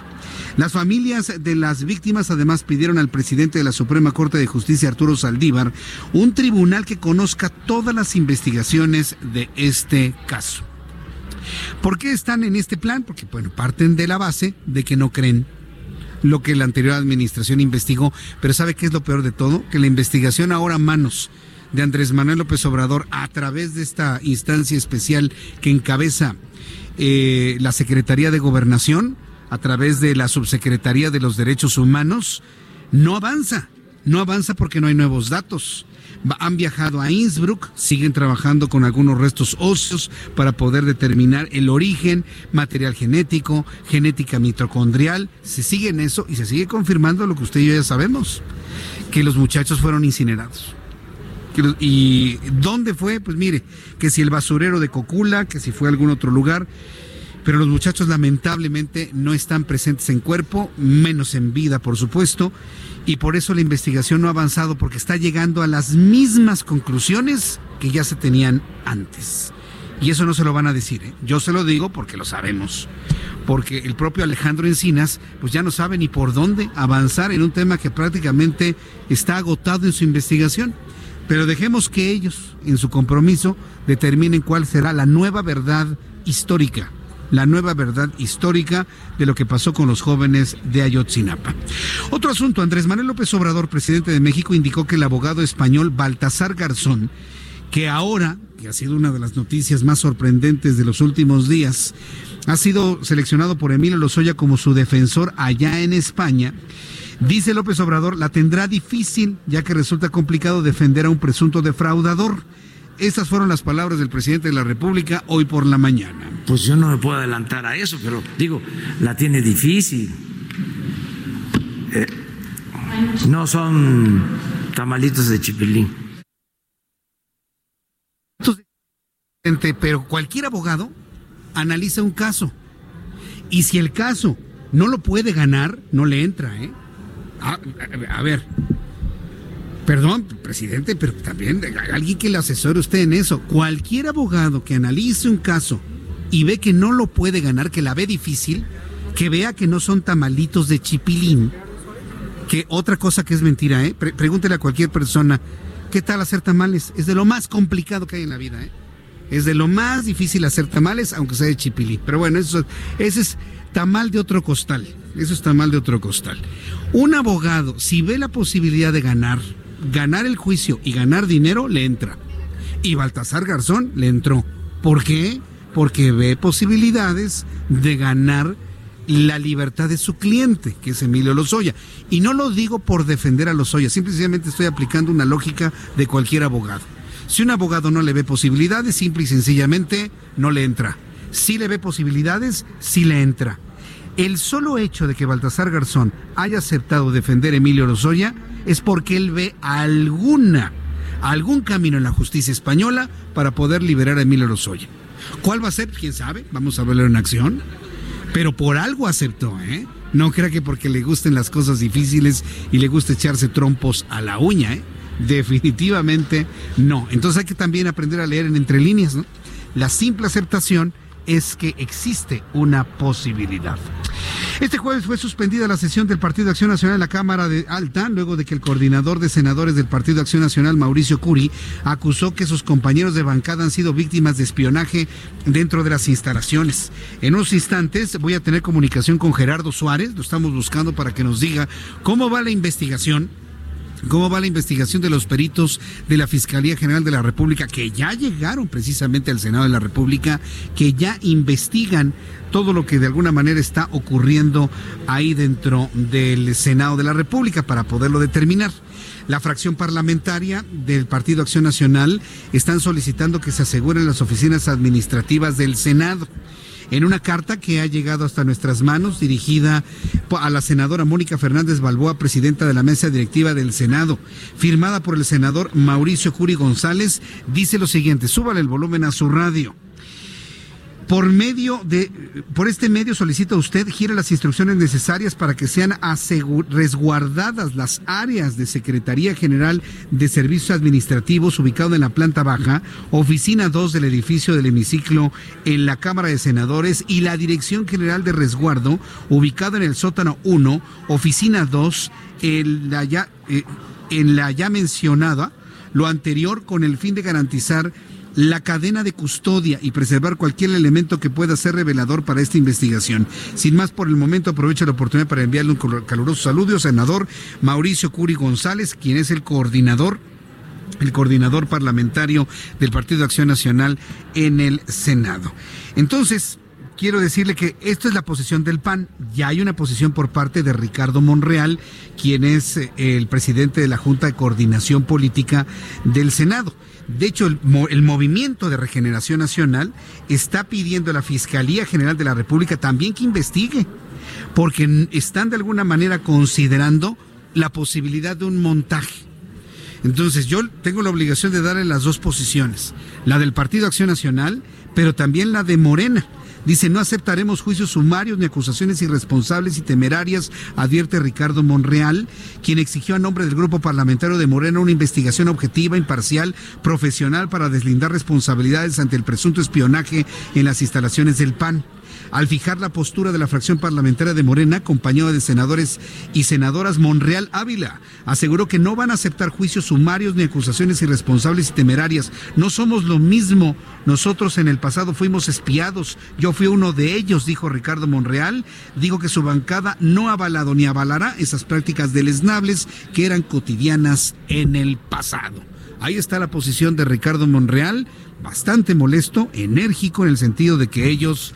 Las familias de las víctimas además pidieron al presidente de la Suprema Corte de Justicia, Arturo Saldívar, un tribunal que conozca todas las investigaciones de este caso. ¿Por qué están en este plan? Porque bueno, parten de la base de que no creen lo que la anterior administración investigó, pero ¿sabe qué es lo peor de todo? Que la investigación ahora a manos de Andrés Manuel López Obrador a través de esta instancia especial que encabeza eh, la Secretaría de Gobernación, a través de la Subsecretaría de los Derechos Humanos, no avanza. No avanza porque no hay nuevos datos. Han viajado a Innsbruck, siguen trabajando con algunos restos óseos para poder determinar el origen, material genético, genética mitocondrial. Se sigue en eso y se sigue confirmando lo que usted y yo ya sabemos, que los muchachos fueron incinerados. ¿Y dónde fue? Pues mire, que si el basurero de Cocula, que si fue a algún otro lugar, pero los muchachos lamentablemente no están presentes en cuerpo, menos en vida, por supuesto, y por eso la investigación no ha avanzado porque está llegando a las mismas conclusiones que ya se tenían antes. Y eso no se lo van a decir, ¿eh? yo se lo digo porque lo sabemos, porque el propio Alejandro Encinas pues ya no sabe ni por dónde avanzar en un tema que prácticamente está agotado en su investigación. Pero dejemos que ellos, en su compromiso, determinen cuál será la nueva verdad histórica, la nueva verdad histórica de lo que pasó con los jóvenes de Ayotzinapa. Otro asunto, Andrés Manuel López Obrador, presidente de México, indicó que el abogado español Baltasar Garzón, que ahora, que ha sido una de las noticias más sorprendentes de los últimos días, ha sido seleccionado por Emilio Lozoya como su defensor allá en España, Dice López Obrador, la tendrá difícil ya que resulta complicado defender a un presunto defraudador. Estas fueron las palabras del presidente de la República hoy por la mañana. Pues yo no me puedo adelantar a eso, pero digo, la tiene difícil. Eh, no son tamalitos de chipilín. Pero cualquier abogado analiza un caso. Y si el caso no lo puede ganar, no le entra, ¿eh? a, ver, Perdón, presidente, pero también alguien que le asesore usted en eso. Cualquier abogado que analice un caso y ve que no lo puede ganar, que la ve difícil, que vea que no son tamalitos de chipilín, que otra cosa que es mentira, ¿eh? pregúntele a cualquier persona, ¿qué tal hacer tamales? Es de lo más complicado que hay en la vida, ¿eh? Es de lo más difícil hacer tamales, aunque sea de chipilín. Pero bueno, eso, ese es tamal de otro costal. Eso es tamal de otro costal. Un abogado, si ve la posibilidad de ganar, ganar el juicio y ganar dinero, le entra. Y Baltasar Garzón le entró. ¿Por qué? Porque ve posibilidades de ganar la libertad de su cliente, que es Emilio Lozoya. Y no lo digo por defender a Lozoya, simplemente estoy aplicando una lógica de cualquier abogado. Si un abogado no le ve posibilidades, simple y sencillamente no le entra. Si le ve posibilidades, sí le entra. El solo hecho de que Baltasar Garzón haya aceptado defender a Emilio Lozoya es porque él ve alguna, algún camino en la justicia española para poder liberar a Emilio Lozoya. ¿Cuál va a ser? ¿Quién sabe? Vamos a verlo en acción. Pero por algo aceptó, ¿eh? No crea que porque le gusten las cosas difíciles y le gusta echarse trompos a la uña, ¿eh? Definitivamente no. Entonces hay que también aprender a leer en entre líneas. La simple aceptación es que existe una posibilidad. Este jueves fue suspendida la sesión del Partido Acción Nacional en la Cámara de Alta, luego de que el coordinador de senadores del Partido Acción Nacional, Mauricio Curi, acusó que sus compañeros de bancada han sido víctimas de espionaje dentro de las instalaciones. En unos instantes voy a tener comunicación con Gerardo Suárez, lo estamos buscando para que nos diga cómo va la investigación ¿Cómo va la investigación de los peritos de la Fiscalía General de la República que ya llegaron precisamente al Senado de la República, que ya investigan todo lo que de alguna manera está ocurriendo ahí dentro del Senado de la República para poderlo determinar? La fracción parlamentaria del Partido Acción Nacional están solicitando que se aseguren las oficinas administrativas del Senado en una carta que ha llegado hasta nuestras manos dirigida a la senadora Mónica Fernández Balboa, presidenta de la mesa directiva del Senado, firmada por el senador Mauricio Curi González, dice lo siguiente, súbale el volumen a su radio. Por medio de, por este medio solicita usted gire las instrucciones necesarias para que sean resguardadas las áreas de Secretaría General de Servicios Administrativos ubicado en la planta baja, oficina 2 del edificio del hemiciclo en la Cámara de Senadores y la Dirección General de Resguardo ubicado en el sótano 1, oficina 2 en la ya, eh, en la ya mencionada, lo anterior con el fin de garantizar la cadena de custodia y preservar cualquier elemento que pueda ser revelador para esta investigación. Sin más por el momento, aprovecho la oportunidad para enviarle un caluroso saludo, senador Mauricio Curi González, quien es el coordinador el coordinador parlamentario del Partido Acción Nacional en el Senado. Entonces, quiero decirle que esta es la posición del PAN. Ya hay una posición por parte de Ricardo Monreal, quien es eh, el presidente de la Junta de Coordinación Política del Senado. De hecho, el, movimiento de regeneración nacional está pidiendo a la Fiscalía General de la República también que investigue, porque están de alguna manera considerando la posibilidad de un montaje. Entonces, yo tengo la obligación de darle las dos posiciones, la del Partido Acción Nacional, pero también la de Morena Dice, no aceptaremos juicios sumarios ni acusaciones irresponsables y temerarias, advierte Ricardo Monreal, quien exigió a nombre del grupo parlamentario de Morena una investigación objetiva, imparcial, profesional para deslindar responsabilidades ante el presunto espionaje en las instalaciones del PAN al fijar la postura de la fracción parlamentaria de Morena, acompañado de senadores y senadoras Monreal Ávila, aseguró que no van a aceptar juicios sumarios ni acusaciones irresponsables y temerarias. No somos lo mismo. Nosotros en el pasado fuimos espiados. Yo fui uno de ellos, dijo Ricardo Monreal. Digo que su bancada no ha avalado ni avalará esas prácticas deleznables que eran cotidianas en el pasado. Ahí está la posición de Ricardo Monreal, bastante molesto, enérgico en el sentido de que ellos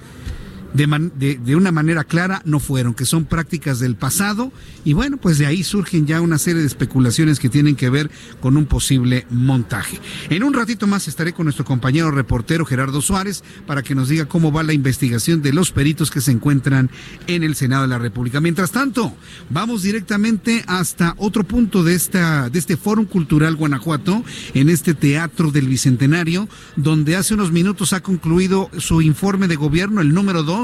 de, de, una manera clara no fueron, que son prácticas del pasado y bueno, pues de ahí surgen ya una serie de especulaciones que tienen que ver con un posible montaje. En un ratito más estaré con nuestro compañero reportero Gerardo Suárez para que nos diga cómo va la investigación de los peritos que se encuentran en el Senado de la República. Mientras tanto, vamos directamente hasta otro punto de, esta, de este Foro Cultural Guanajuato, en este Teatro del Bicentenario, donde hace unos minutos ha concluido su informe de gobierno, el número dos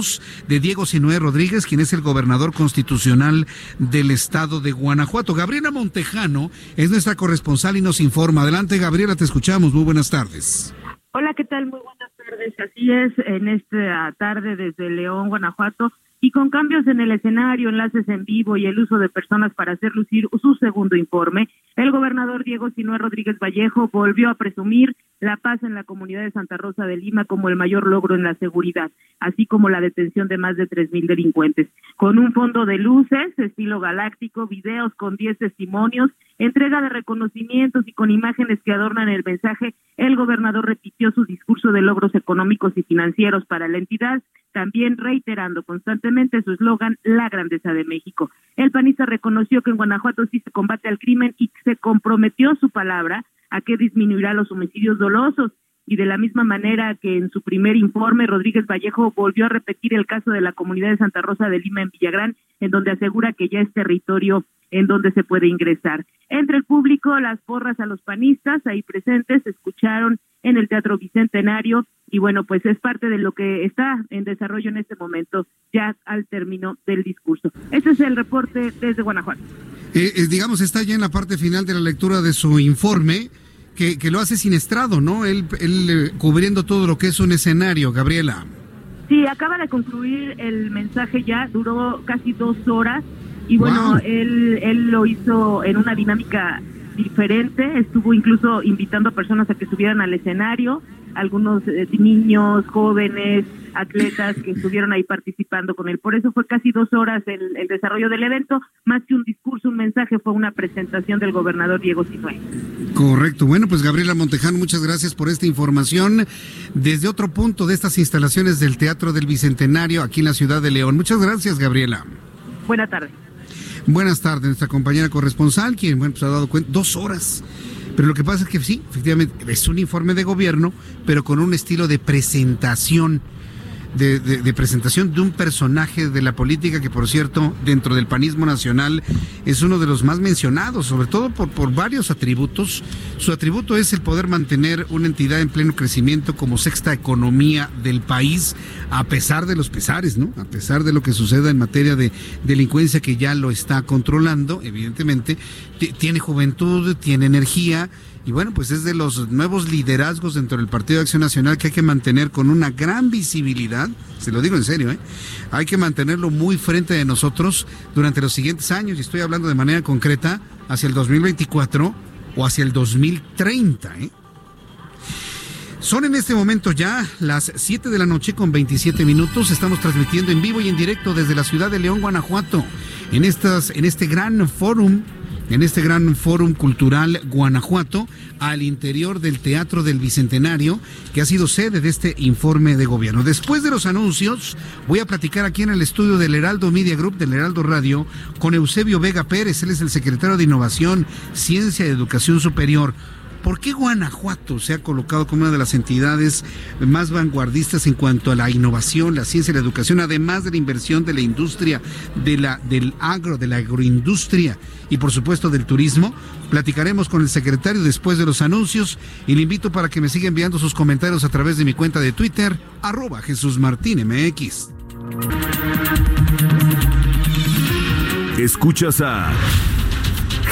de Diego Sinué Rodríguez, quien es el gobernador constitucional del estado de Guanajuato. Gabriela Montejano es nuestra corresponsal y nos informa. Adelante, Gabriela, te escuchamos. Muy buenas tardes. Hola, ¿qué tal? Muy buenas tardes. Así es, en esta tarde desde León, Guanajuato, y con cambios en el escenario, enlaces en vivo y el uso de personas para hacer lucir su segundo informe, el gobernador Diego Sinué Rodríguez Vallejo volvió a presumir la paz en la comunidad de Santa Rosa de Lima como el mayor logro en la seguridad, así como la detención de más de tres mil delincuentes. Con un fondo de luces, estilo galáctico, videos con diez testimonios, entrega de reconocimientos y con imágenes que adornan el mensaje, el gobernador repitió su discurso de logros económicos y financieros para la entidad, también reiterando constantemente su eslogan La grandeza de México. El panista reconoció que en Guanajuato sí se combate al crimen y se comprometió su palabra a que disminuirá los homicidios dolosos. Y de la misma manera que en su primer informe, Rodríguez Vallejo volvió a repetir el caso de la comunidad de Santa Rosa de Lima en Villagrán, en donde asegura que ya es territorio en donde se puede ingresar. Entre el público, las porras a los panistas ahí presentes se escucharon en el Teatro Bicentenario y bueno, pues es parte de lo que está en desarrollo en este momento, ya al término del discurso. Este es el reporte desde Guanajuato. Eh, eh, digamos, está ya en la parte final de la lectura de su informe, que, que lo hace sin estrado, ¿no? Él, él eh, cubriendo todo lo que es un escenario, Gabriela. Sí, acaba de concluir el mensaje ya, duró casi dos horas y bueno, él, él lo hizo en una dinámica diferente, estuvo incluso invitando a personas a que subieran al escenario, algunos niños, jóvenes, atletas que estuvieron ahí participando con él. Por eso fue casi dos horas el, el, desarrollo del evento, más que un discurso, un mensaje, fue una presentación del gobernador Diego Sinué. Correcto. Bueno, pues Gabriela Montejano, muchas gracias por esta información desde otro punto de estas instalaciones del Teatro del Bicentenario aquí en la ciudad de León. Muchas gracias, Gabriela. Buenas tardes. Buenas tardes, nuestra compañera corresponsal, quien bueno, pues ha dado cuenta, dos horas. Pero lo que pasa es que sí, efectivamente, es un informe de gobierno, pero con un estilo de presentación de, presentación de un personaje de la política que, por cierto, dentro del panismo nacional es uno de los más mencionados, sobre todo por, por varios atributos. Su atributo es el poder mantener una entidad en pleno crecimiento como sexta economía del país, a pesar de los pesares, ¿no? A pesar de lo que suceda en materia de delincuencia que ya lo está controlando, evidentemente, tiene juventud, tiene energía y bueno, pues es de los nuevos liderazgos dentro del Partido de Acción Nacional que hay que mantener con una gran visibilidad, se lo digo en serio, ¿eh? hay que mantenerlo muy frente de nosotros durante los siguientes años, y estoy hablando de manera concreta hacia el 2024 o hacia el 2030. ¿eh? Son en este momento ya las 7 de la noche con 27 minutos. Estamos transmitiendo en vivo y en directo desde la ciudad de León, Guanajuato, en, estas, en este gran fórum en este gran fórum cultural Guanajuato al interior del Teatro del Bicentenario, que ha sido sede de este informe de gobierno. Después de los anuncios, voy a platicar aquí en el estudio del Heraldo Media Group, del Heraldo Radio, con Eusebio Vega Pérez, él es el secretario de Innovación, Ciencia y Educación Superior. ¿Por qué Guanajuato se ha colocado como una de las entidades más vanguardistas en cuanto a la innovación, la ciencia y la educación, además de la inversión de la industria, de la, del agro, de la agroindustria y por supuesto del turismo? Platicaremos con el secretario después de los anuncios y le invito para que me siga enviando sus comentarios a través de mi cuenta de Twitter, arroba Jesús Martín MX. Escuchas a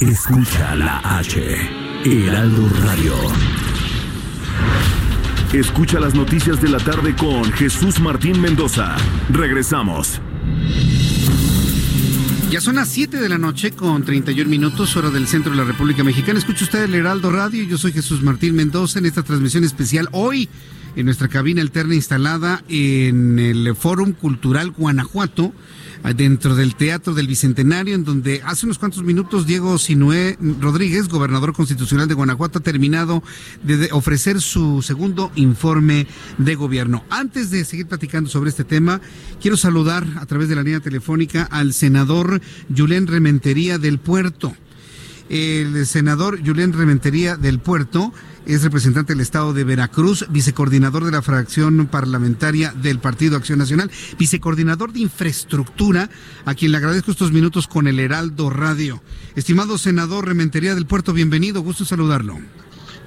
Escucha la H, Heraldo Radio. Escucha las noticias de la tarde con Jesús Martín Mendoza. Regresamos. Ya son las 7 de la noche con 31 minutos, hora del centro de la República Mexicana. Escucha usted el Heraldo Radio. Yo soy Jesús Martín Mendoza en esta transmisión especial hoy en nuestra cabina alterna instalada en el Fórum Cultural Guanajuato dentro del Teatro del Bicentenario, en donde hace unos cuantos minutos Diego Sinué Rodríguez, gobernador constitucional de Guanajuato, ha terminado de ofrecer su segundo informe de gobierno. Antes de seguir platicando sobre este tema, quiero saludar a través de la línea telefónica al senador Julián Rementería del Puerto. El senador Julián Rementería del Puerto es representante del Estado de Veracruz, vicecoordinador de la fracción parlamentaria del Partido Acción Nacional, vicecoordinador de infraestructura, a quien le agradezco estos minutos con el Heraldo Radio. Estimado senador Rementería del Puerto, bienvenido, gusto saludarlo.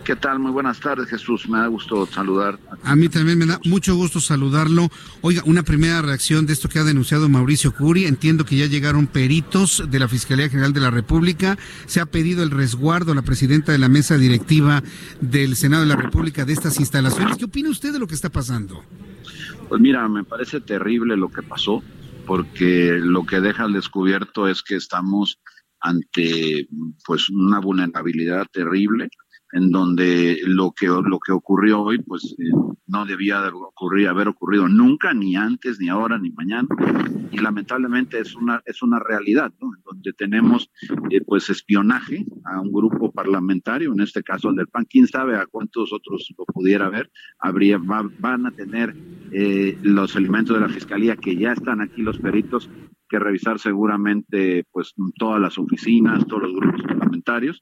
¿Qué tal? Muy buenas tardes, Jesús. Me da gusto saludar. A mí también me da mucho gusto saludarlo. Oiga, una primera reacción de esto que ha denunciado Mauricio Curi. Entiendo que ya llegaron peritos de la Fiscalía General de la República. Se ha pedido el resguardo a la presidenta de la mesa directiva del Senado de la República de estas instalaciones. ¿Qué opina usted de lo que está pasando? Pues mira, me parece terrible lo que pasó, porque lo que deja al descubierto es que estamos ante pues una vulnerabilidad terrible en donde lo que lo que ocurrió hoy pues eh, no debía de ocurrir haber ocurrido nunca ni antes ni ahora ni mañana. Y lamentablemente es una es una realidad ¿no? en donde tenemos eh, pues espionaje a un grupo parlamentario en este caso el del PAN quién sabe a cuántos otros lo pudiera haber habría van a tener eh, los elementos de la fiscalía que ya están aquí los peritos que revisar seguramente pues todas las oficinas, todos los grupos parlamentarios,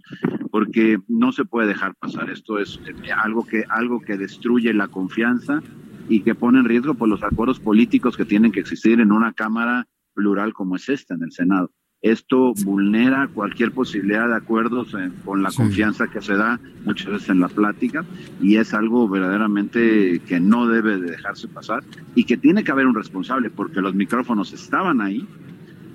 porque no se puede dejar pasar. Esto es eh, algo que algo que destruye la confianza y que pone en riesgo pues, los acuerdos políticos que tienen que existir en una cámara plural como es esta en el Senado. Esto vulnera cualquier posibilidad de acuerdos eh, con la confianza que se da muchas veces en la plática y es algo verdaderamente que no debe de dejarse pasar y que tiene que haber un responsable porque los micrófonos estaban ahí,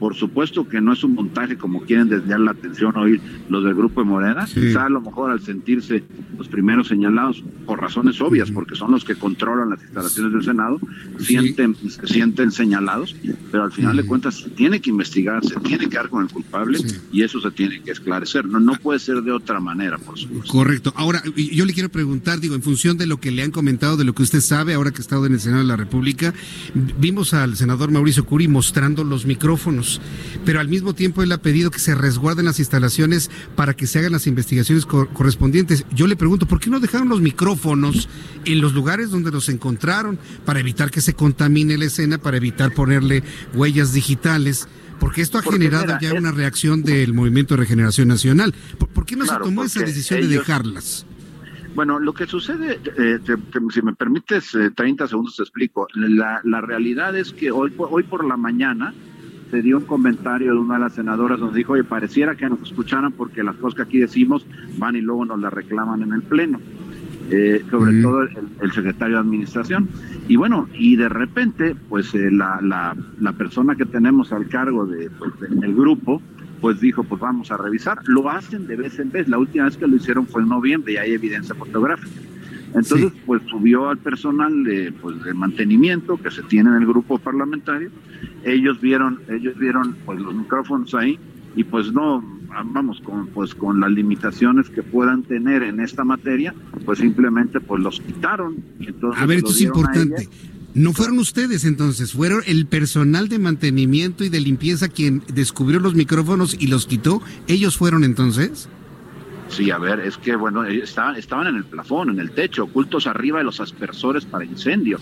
por supuesto que no es un montaje como quieren desviar la atención hoy los del Grupo de Morena. Quizá a lo mejor al sentirse los primeros señalados, por razones obvias, porque son los que controlan las instalaciones del Senado, sienten, se sienten señalados, pero al final de cuentas se tiene que investigar, se tiene que dar con el culpable y eso se tiene que esclarecer. No, no puede ser de otra manera, por supuesto. Correcto. Ahora, yo le quiero preguntar, digo, en función de lo que le han comentado, de lo que usted sabe, ahora que ha estado en el Senado de la República, vimos al senador Mauricio Curi mostrando los micrófonos pero al mismo tiempo él ha pedido que se resguarden las instalaciones para que se hagan las investigaciones correspondientes. Yo le pregunto, ¿por qué no dejaron los micrófonos en los lugares donde los encontraron para evitar que se contamine la escena, para evitar ponerle huellas digitales? Porque esto ha generado ya una reacción del Movimiento de Regeneración Nacional. ¿Por, qué no se tomó esa decisión de dejarlas? Bueno, lo que sucede, eh, si me permites 30 eh, segundos te explico. La, la realidad es que hoy, hoy por la mañana se dio un comentario de una de las senadoras donde dijo, oye, pareciera que nos escucharan porque las cosas que aquí decimos van y luego nos las reclaman en el Pleno. Eh, sobre todo el, secretario de Administración. Y bueno, y de repente, pues eh, la, la, la, persona que tenemos al cargo de, pues, del grupo, pues dijo, pues vamos a revisar. Lo hacen de vez en vez. La última vez que lo hicieron fue en noviembre y hay evidencia fotográfica. Entonces, pues subió al personal de, pues, de mantenimiento que se tiene en el grupo parlamentario. Ellos vieron, ellos vieron pues los micrófonos ahí y pues no, vamos, con, pues con las limitaciones que puedan tener en esta materia, pues simplemente pues los quitaron. a ver, esto es importante. No fueron ustedes entonces, fueron el personal de mantenimiento y de limpieza quien descubrió los micrófonos y los quitó. ¿Ellos fueron entonces? Sí, a ver, es que bueno, estaban, estaban en el plafón, en el techo, ocultos arriba de los aspersores para incendio.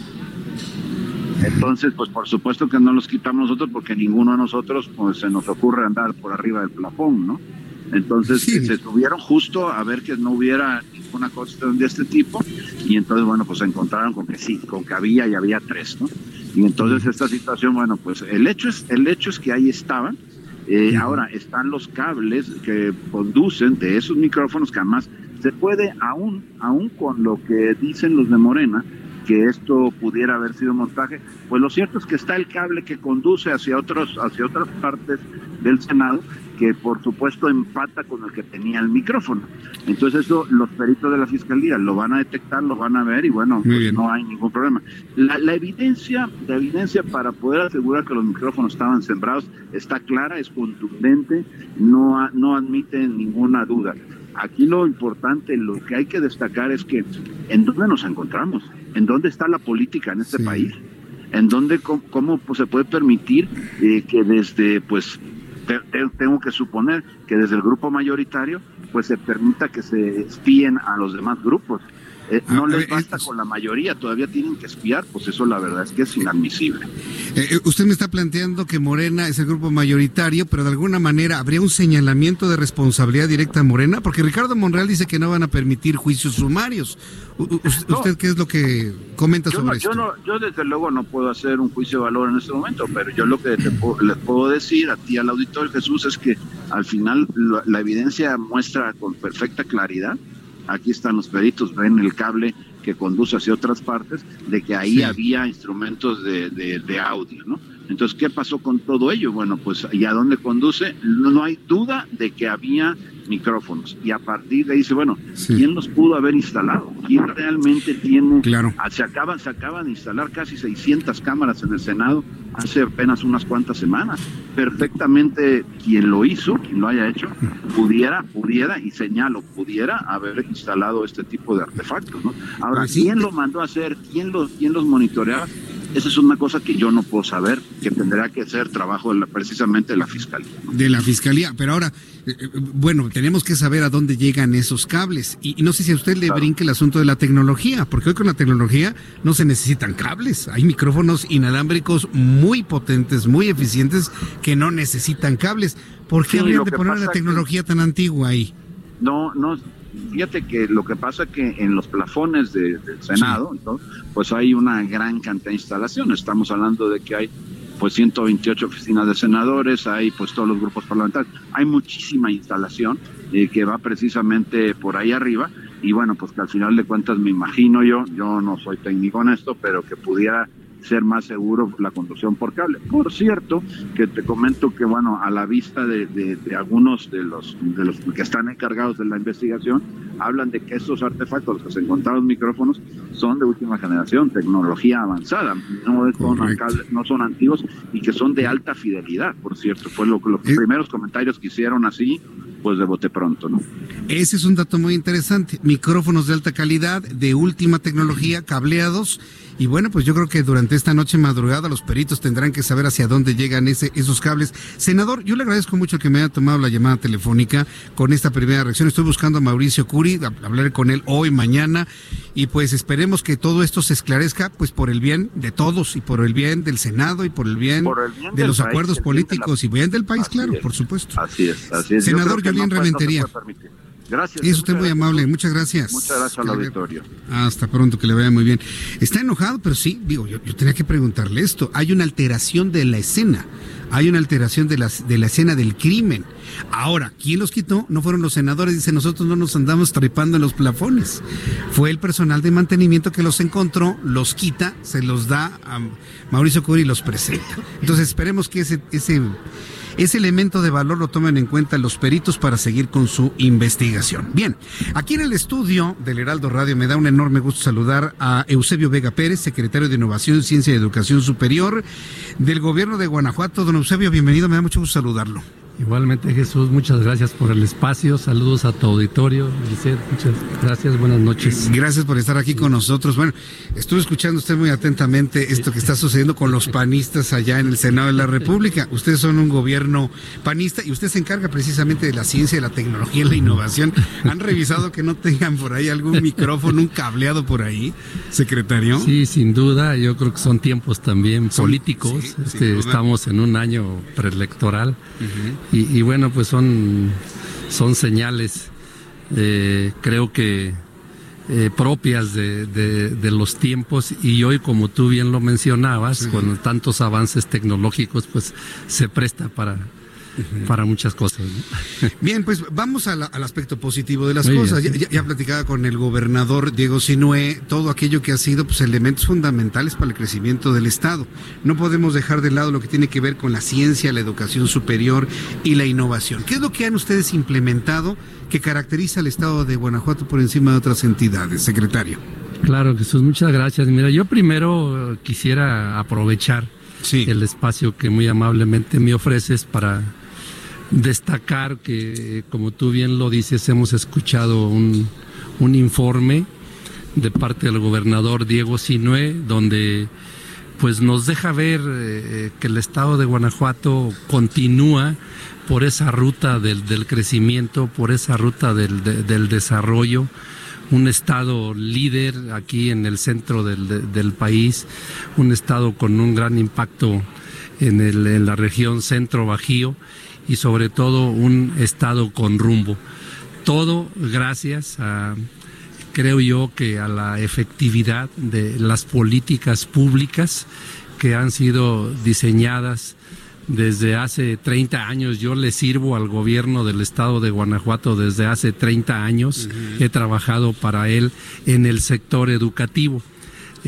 Entonces, pues por supuesto que no los quitamos nosotros porque ninguno de nosotros pues, se nos ocurre andar por arriba del plafón, ¿no? Entonces se subieron justo a ver que no hubiera ninguna cosa de este tipo y entonces, bueno, pues se encontraron con que sí, con que había y había tres, ¿no? Y entonces esta situación, bueno, pues el hecho es, el hecho es que ahí estaban, eh, ahora están los cables que conducen de esos micrófonos que además se puede, aún, aún con lo que dicen los de Morena, que esto pudiera haber sido montaje, pues lo cierto es que está el cable que conduce hacia otros, hacia otras partes del Senado que por supuesto empata con el que tenía el micrófono. Entonces eso los peritos de la fiscalía lo van a detectar, lo van a ver y bueno, pues no hay ningún problema. La, la, evidencia, la evidencia para poder asegurar que los micrófonos estaban sembrados está clara, es contundente, no, no admite ninguna duda. Aquí lo importante, lo que hay que destacar es que en dónde nos encontramos, en dónde está la política en este país en donde cómo, pues, se puede permitir eh, que desde, pues, tengo que suponer que desde el grupo mayoritario, pues se permita que se espíen a los demás grupos. Eh, no ah, les eh, basta con la mayoría, todavía tienen que espiar, pues eso la verdad es que es inadmisible. Eh, usted me está planteando que Morena es el grupo mayoritario, pero de alguna manera habría un señalamiento de responsabilidad directa a Morena, porque Ricardo Monreal dice que no van a permitir juicios sumarios. ¿Usted qué es lo que comenta sobre esto? Yo, yo desde luego no puedo hacer un juicio de valor en este momento, pero yo lo que les puedo decir a ti, al auditor Jesús, es que al final la evidencia muestra con perfecta claridad aquí están los peritos, ven el cable que conduce hacia otras partes, de que ahí había instrumentos de, de, audio, ¿no? Entonces, ¿qué pasó con todo ello? Bueno, pues, ¿y a dónde conduce? No, hay duda de que había micrófonos. Y a partir de ahí dice, bueno, ¿quién los pudo haber instalado? ¿Quién realmente tiene? Claro. Se acaban, se acaban de instalar casi 600 cámaras en el Senado hace apenas unas cuantas semanas. Perfectamente quien lo hizo, quien lo haya hecho, pudiera, pudiera, y señalo, pudiera haber instalado este tipo de artefactos, ¿no? Ahora, pues ¿quién lo mandó a hacer? ¿Quién los, quién los monitoreaba? Esa es una cosa que yo no puedo saber, que tendrá que ser trabajo de precisamente de la Fiscalía. De la Fiscalía, pero ahora, eh, eh, bueno, tenemos que saber a dónde llegan esos cables. Y, no sé si a usted le brinque el asunto de la tecnología, porque hoy con la tecnología no se necesitan cables. Hay micrófonos inalámbricos muy potentes, muy eficientes, que no necesitan cables. ¿Por qué habrían de poner la tecnología tan antigua ahí? No, no, fíjate que lo que pasa es que en los plafones del Senado, pues hay una gran cantidad de instalaciones. Estamos hablando de que hay pues 128 oficinas de senadores, hay pues todos los grupos parlamentarios, hay muchísima instalación eh, que va precisamente por ahí arriba. Y bueno, pues que al final de cuentas me imagino yo, yo no soy técnico en esto, pero que pudiera ser más seguro la conducción por cable. Por cierto, que te comento que, bueno, a la vista de, algunos de los, de los que están encargados de la investigación, hablan de que estos artefactos, los que se encontraron micrófonos, son de última generación, tecnología avanzada, no son, no son antiguos y que son de alta fidelidad, por cierto. Fue lo, los primeros comentarios que hicieron así, pues de bote pronto, ¿no? Ese es un dato muy interesante. Micrófonos de alta calidad, de última tecnología, cableados y bueno, pues yo creo que durante esta noche madrugada los peritos tendrán que saber hacia dónde llegan ese, esos cables. Senador, yo le agradezco mucho que me haya tomado la llamada telefónica con esta primera reacción. Estoy buscando a Mauricio Curi, hablar con él hoy, mañana, y pues esperemos que todo esto se esclarezca, pues por el bien de todos y por el bien del Senado y por el bien, de los acuerdos políticos y bien del país, claro, por supuesto. Así es, así es. Senador Yolín Reventería. Gracias. Es usted muy amable, muchas gracias. Muchas gracias al auditorio. Hasta pronto, que le vaya muy bien. Está enojado, pero sí, digo, yo, tenía que preguntarle esto. Hay una alteración de la escena, hay una alteración de la, de la escena del crimen. Ahora, ¿quién los quitó? No fueron los senadores, dice, nosotros no nos andamos trepando en los plafones. Fue el personal de mantenimiento que los encontró, los quita, se los da a Mauricio Curi y los presenta. Entonces esperemos que ese, ese ese elemento de valor lo tomen en cuenta los peritos para seguir con su investigación. Bien, aquí en el estudio del Heraldo Radio me da un enorme gusto saludar a Eusebio Vega Pérez, secretario de Innovación, Ciencia y Educación Superior del Gobierno de Guanajuato. Don Eusebio, bienvenido, me da mucho gusto saludarlo. Igualmente Jesús, muchas gracias por el espacio, saludos a tu auditorio, muchas gracias, buenas noches. Gracias por estar aquí con nosotros. Bueno, estuve escuchando usted muy atentamente esto que está sucediendo con los panistas allá en el Senado de la República. Ustedes son un gobierno panista y usted se encarga precisamente de la ciencia, de la tecnología y la innovación. ¿Han revisado que no tengan por ahí algún micrófono, un cableado por ahí, secretario? Sí, sin duda, yo creo que son tiempos también políticos. Este, estamos en un año preelectoral. Y, bueno, pues son, son señales, eh, creo que eh, propias de, de, los tiempos. Y hoy, como tú bien lo mencionabas, con tantos avances tecnológicos, pues se presta para, para muchas cosas. Bien, pues vamos al aspecto positivo de las cosas. Ya, ya, platicaba con el gobernador Diego Sinué todo aquello que ha sido pues, elementos fundamentales para el crecimiento del Estado. No podemos dejar de lado lo que tiene que ver con la ciencia, la educación superior y la innovación. ¿Qué es lo que han ustedes implementado que caracteriza al Estado de Guanajuato por encima de otras entidades, secretario? Claro, Jesús, muchas gracias. Mira, yo primero quisiera aprovechar el espacio que muy amablemente me ofreces para destacar que, como tú bien lo dices, hemos escuchado un, un informe de parte del gobernador Diego Sinué, donde pues nos deja ver eh, que el estado de Guanajuato continúa por esa ruta del, crecimiento, por esa ruta del, desarrollo, un estado líder aquí en el centro del, país, un estado con un gran impacto en, en la región centro-bajío y sobre todo un estado con rumbo. Todo gracias a creo yo que a la efectividad de las políticas públicas que han sido diseñadas desde hace 30 años. Yo le sirvo al gobierno del estado de Guanajuato desde hace 30 años. He trabajado para él en el sector educativo.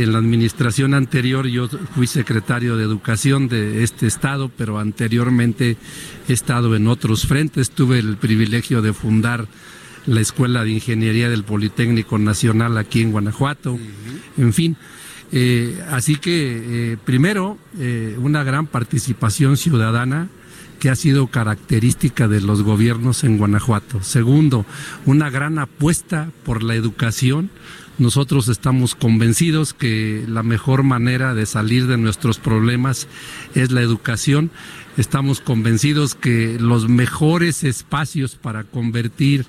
En la administración anterior yo fui secretario de educación de este estado, pero anteriormente he estado en otros frentes. Tuve el privilegio de fundar la Escuela de Ingeniería del Politécnico Nacional aquí en Guanajuato, en fin. Eh, así que, eh, primero, eh, una gran participación ciudadana que ha sido característica de los gobiernos en Guanajuato. Segundo, una gran apuesta por la educación. Nosotros estamos convencidos que la mejor manera de salir de nuestros problemas es la educación. Estamos convencidos que los mejores espacios para convertir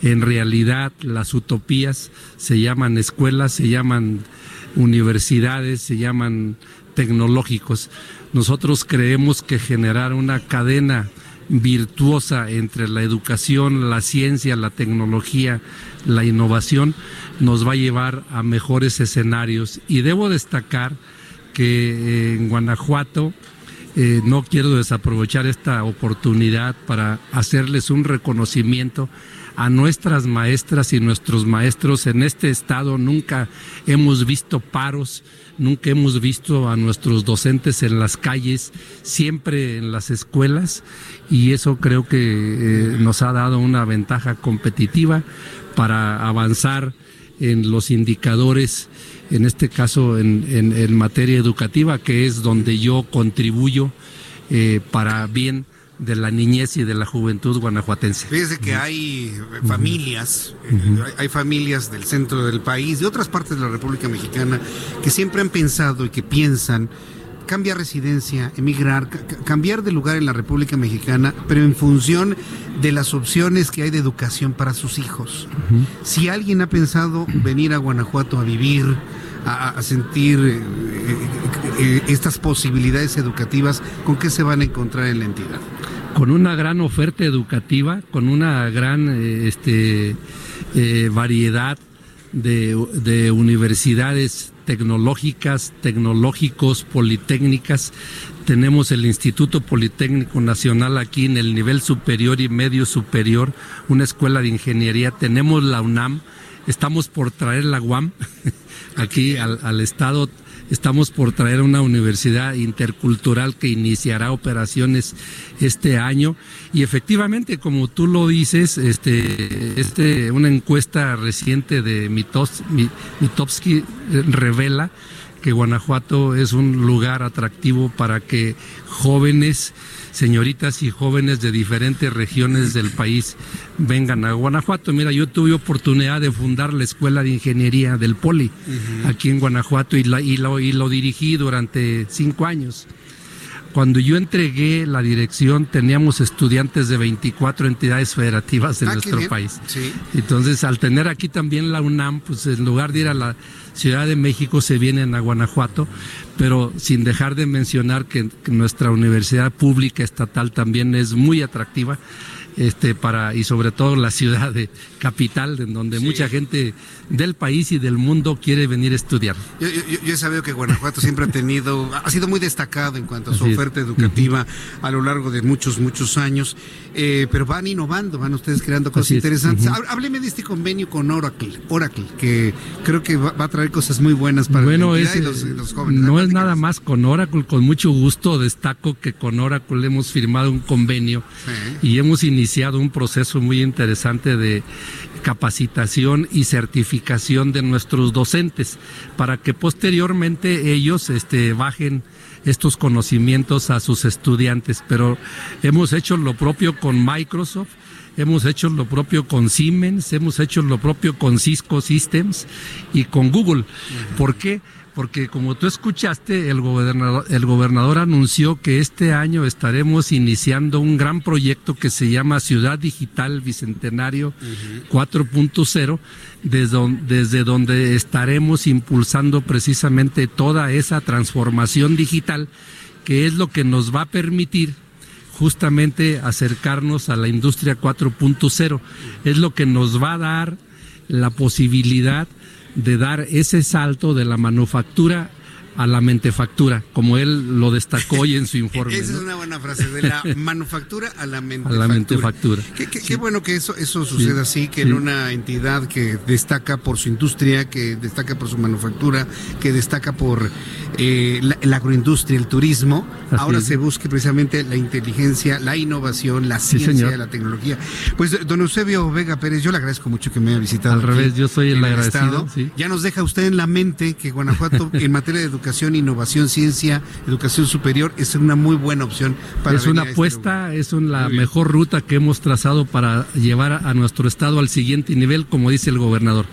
en realidad las utopías se llaman escuelas, se llaman universidades, se llaman tecnológicos. Nosotros creemos que generar una cadena virtuosa entre la educación, la ciencia, la tecnología, la innovación, nos va a llevar a mejores escenarios. Y debo destacar que eh, en Guanajuato, eh, no quiero desaprovechar esta oportunidad para hacerles un reconocimiento a nuestras maestras y nuestros maestros en este estado. Nunca hemos visto paros, nunca hemos visto a nuestros docentes en las calles, siempre en las escuelas y eso creo que eh, nos ha dado una ventaja competitiva para avanzar en los indicadores, en este caso en, materia educativa, que es donde yo contribuyo eh, para bien de la niñez y de la juventud guanajuatense. Fíjese que hay familias, eh, hay familias del centro del país, de otras partes de la República Mexicana, que siempre han pensado y que piensan cambiar residencia, emigrar, cambiar de lugar en la República Mexicana, pero en función de las opciones que hay de educación para sus hijos. Si alguien ha pensado venir a Guanajuato a vivir, a, sentir eh, eh, estas posibilidades educativas, ¿con qué se van a encontrar en la entidad? Con una gran oferta educativa, con una gran eh, este, eh, variedad de, universidades tecnológicas, tecnológicos, politécnicas. Tenemos el Instituto Politécnico Nacional aquí en el nivel superior y medio superior, una escuela de ingeniería. Tenemos la UNAM, estamos por traer la UAM aquí al, al estado Estamos por traer una universidad intercultural que iniciará operaciones este año. Y efectivamente, como tú lo dices, este, este, una encuesta reciente de Mitowski revela que Guanajuato es un lugar atractivo para que jóvenes señoritas y jóvenes de diferentes regiones del país vengan a Guanajuato. Mira, yo tuve oportunidad de fundar la Escuela de Ingeniería del Poli aquí en Guanajuato y, y, lo, y lo dirigí durante cinco años. Cuando yo entregué la dirección teníamos estudiantes de 24 entidades federativas de ah, nuestro país. Entonces, al tener aquí también la UNAM, pues en lugar de ir a la Ciudad de México se vienen a Guanajuato, pero sin dejar de mencionar que nuestra universidad pública estatal también es muy atractiva este, para, y sobre todo la ciudad de capital, en donde mucha gente del país y del mundo quiere venir a estudiar. Yo, he sabido que Guanajuato siempre ha tenido, ha sido muy destacado en cuanto a su oferta educativa a lo largo de muchos, muchos años, eh, pero van innovando, van ustedes creando cosas interesantes. Hábleme de este convenio con Oracle, Oracle, que creo que va, a traer cosas muy buenas para bueno, es, los, jóvenes. No es nada más con Oracle, con mucho gusto destaco que con Oracle hemos firmado un convenio y hemos iniciado un proceso muy interesante de capacitación y certificación de nuestros docentes para que posteriormente ellos este, bajen estos conocimientos a sus estudiantes. Pero hemos hecho lo propio con Microsoft hemos hecho lo propio con Siemens, hemos hecho lo propio con Cisco Systems y con Google. ¿Por qué? Porque como tú escuchaste, el gobernador, el gobernador anunció que este año estaremos iniciando un gran proyecto que se llama Ciudad Digital Bicentenario 4.0, desde, desde donde estaremos impulsando precisamente toda esa transformación digital, que es lo que nos va a permitir justamente acercarnos a la industria 4.0. Es lo que nos va a dar la posibilidad de dar ese salto de la manufactura a la mentefactura, como él lo destacó hoy en su informe. Esa es una buena frase, de la manufactura a la mentefactura. A la mentefactura. Qué, bueno que eso, eso suceda así, que en una entidad que destaca por su industria, que destaca por su manufactura, que destaca por eh, la, agroindustria, el turismo, ahora se busque precisamente la inteligencia, la innovación, la ciencia, la tecnología. Pues don Eusebio Vega Pérez, yo le agradezco mucho que me haya visitado. Al revés, yo soy el agradecido. Ya nos deja usted en la mente que Guanajuato en materia de educación, innovación, ciencia, educación superior es una muy buena opción para Es una este apuesta, es la mejor ruta que hemos trazado para llevar a nuestro estado al siguiente nivel, como dice el gobernador.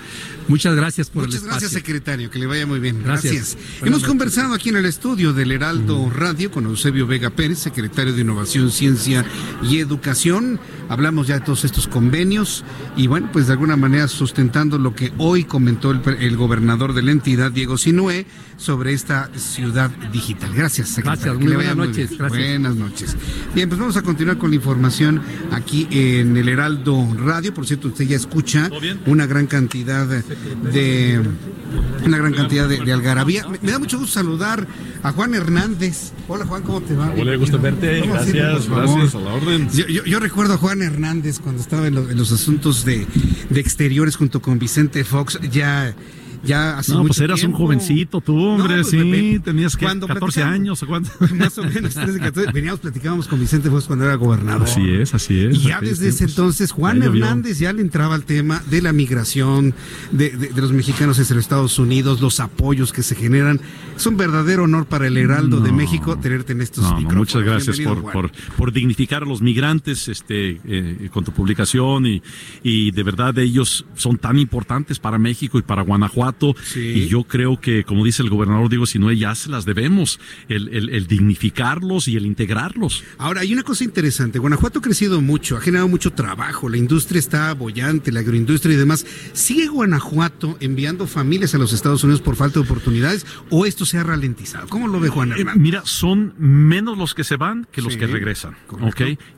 Muchas gracias por el espacio. gracias, secretario. Que le vaya muy bien. Gracias. Hemos conversado aquí en el estudio del Heraldo Radio con Eusebio Vega Pérez, secretario de Innovación, Ciencia y Educación. Hablamos ya de todos estos convenios y, bueno, pues de alguna manera sustentando lo que hoy comentó el, el gobernador de la entidad, Diego Sinué, sobre esta ciudad digital. Gracias, secretario. Gracias, muy buenas noches. Buenas noches. Bien, pues vamos a continuar con la información aquí en el Heraldo Radio. Por cierto, usted ya escucha una gran cantidad de una gran cantidad de, algarabía. Me, da mucho gusto saludar a Juan Hernández. Hola Juan, ¿cómo te va? Hola, gusto verte. Gracias, gracias, a la orden. Yo, recuerdo a Juan Hernández cuando estaba en, los asuntos de, de exteriores junto con Vicente Fox. Ya ya hace No, pues eras un jovencito tú, hombre, pues, sí, tenías que 14 años o cuánto. Más o menos, 13, 14, veníamos, platicábamos con Vicente Fox cuando era gobernador. Así es, así es. Y ya desde ese entonces Juan Hernández ya le entraba al tema de la migración de, de, los mexicanos hacia los Estados Unidos, los apoyos que se generan. Es un verdadero honor para el Heraldo de México tenerte en estos no, Muchas gracias por, por, por, dignificar a los migrantes este, eh, con tu publicación y, y de verdad ellos son tan importantes para México y para Guanajuato y yo creo que, como dice el gobernador Diego Sinue, ya se las debemos, el, el, dignificarlos y el integrarlos. Ahora, hay una cosa interesante. Guanajuato ha crecido mucho, ha generado mucho trabajo, la industria está bollante, la agroindustria y demás. ¿Sigue Guanajuato enviando familias a los Estados Unidos por falta de oportunidades o esto se ha ralentizado? ¿Cómo lo ve Juan eh, mira, son menos los que se van que los que regresan.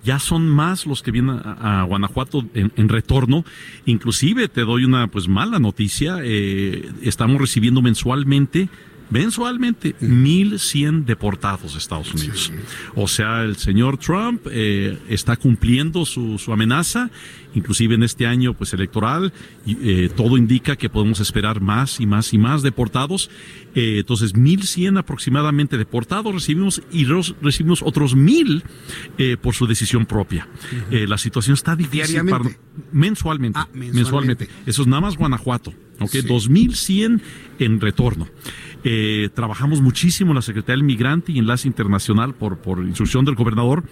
Ya son más los que vienen a, Guanajuato en, en, retorno. Inclusive te doy una pues mala noticia. Eh, estamos recibiendo mensualmente mensualmente 1.100 deportados de Estados Unidos. O sea, el señor Trump eh, está cumpliendo su, su, amenaza, inclusive en este año pues electoral, eh, todo indica que podemos esperar más y más y más deportados. Eh, entonces, 1.100 aproximadamente deportados recibimos y recibimos otros 1.000 eh, por su decisión propia. La situación está difícil. Para, mensualmente, ah, mensualmente, mensualmente. Eso es nada más Guanajuato. Okay, 2100 en retorno. Eh, trabajamos muchísimo en la Secretaría del Migrante y Enlace Internacional por, por instrucción del gobernador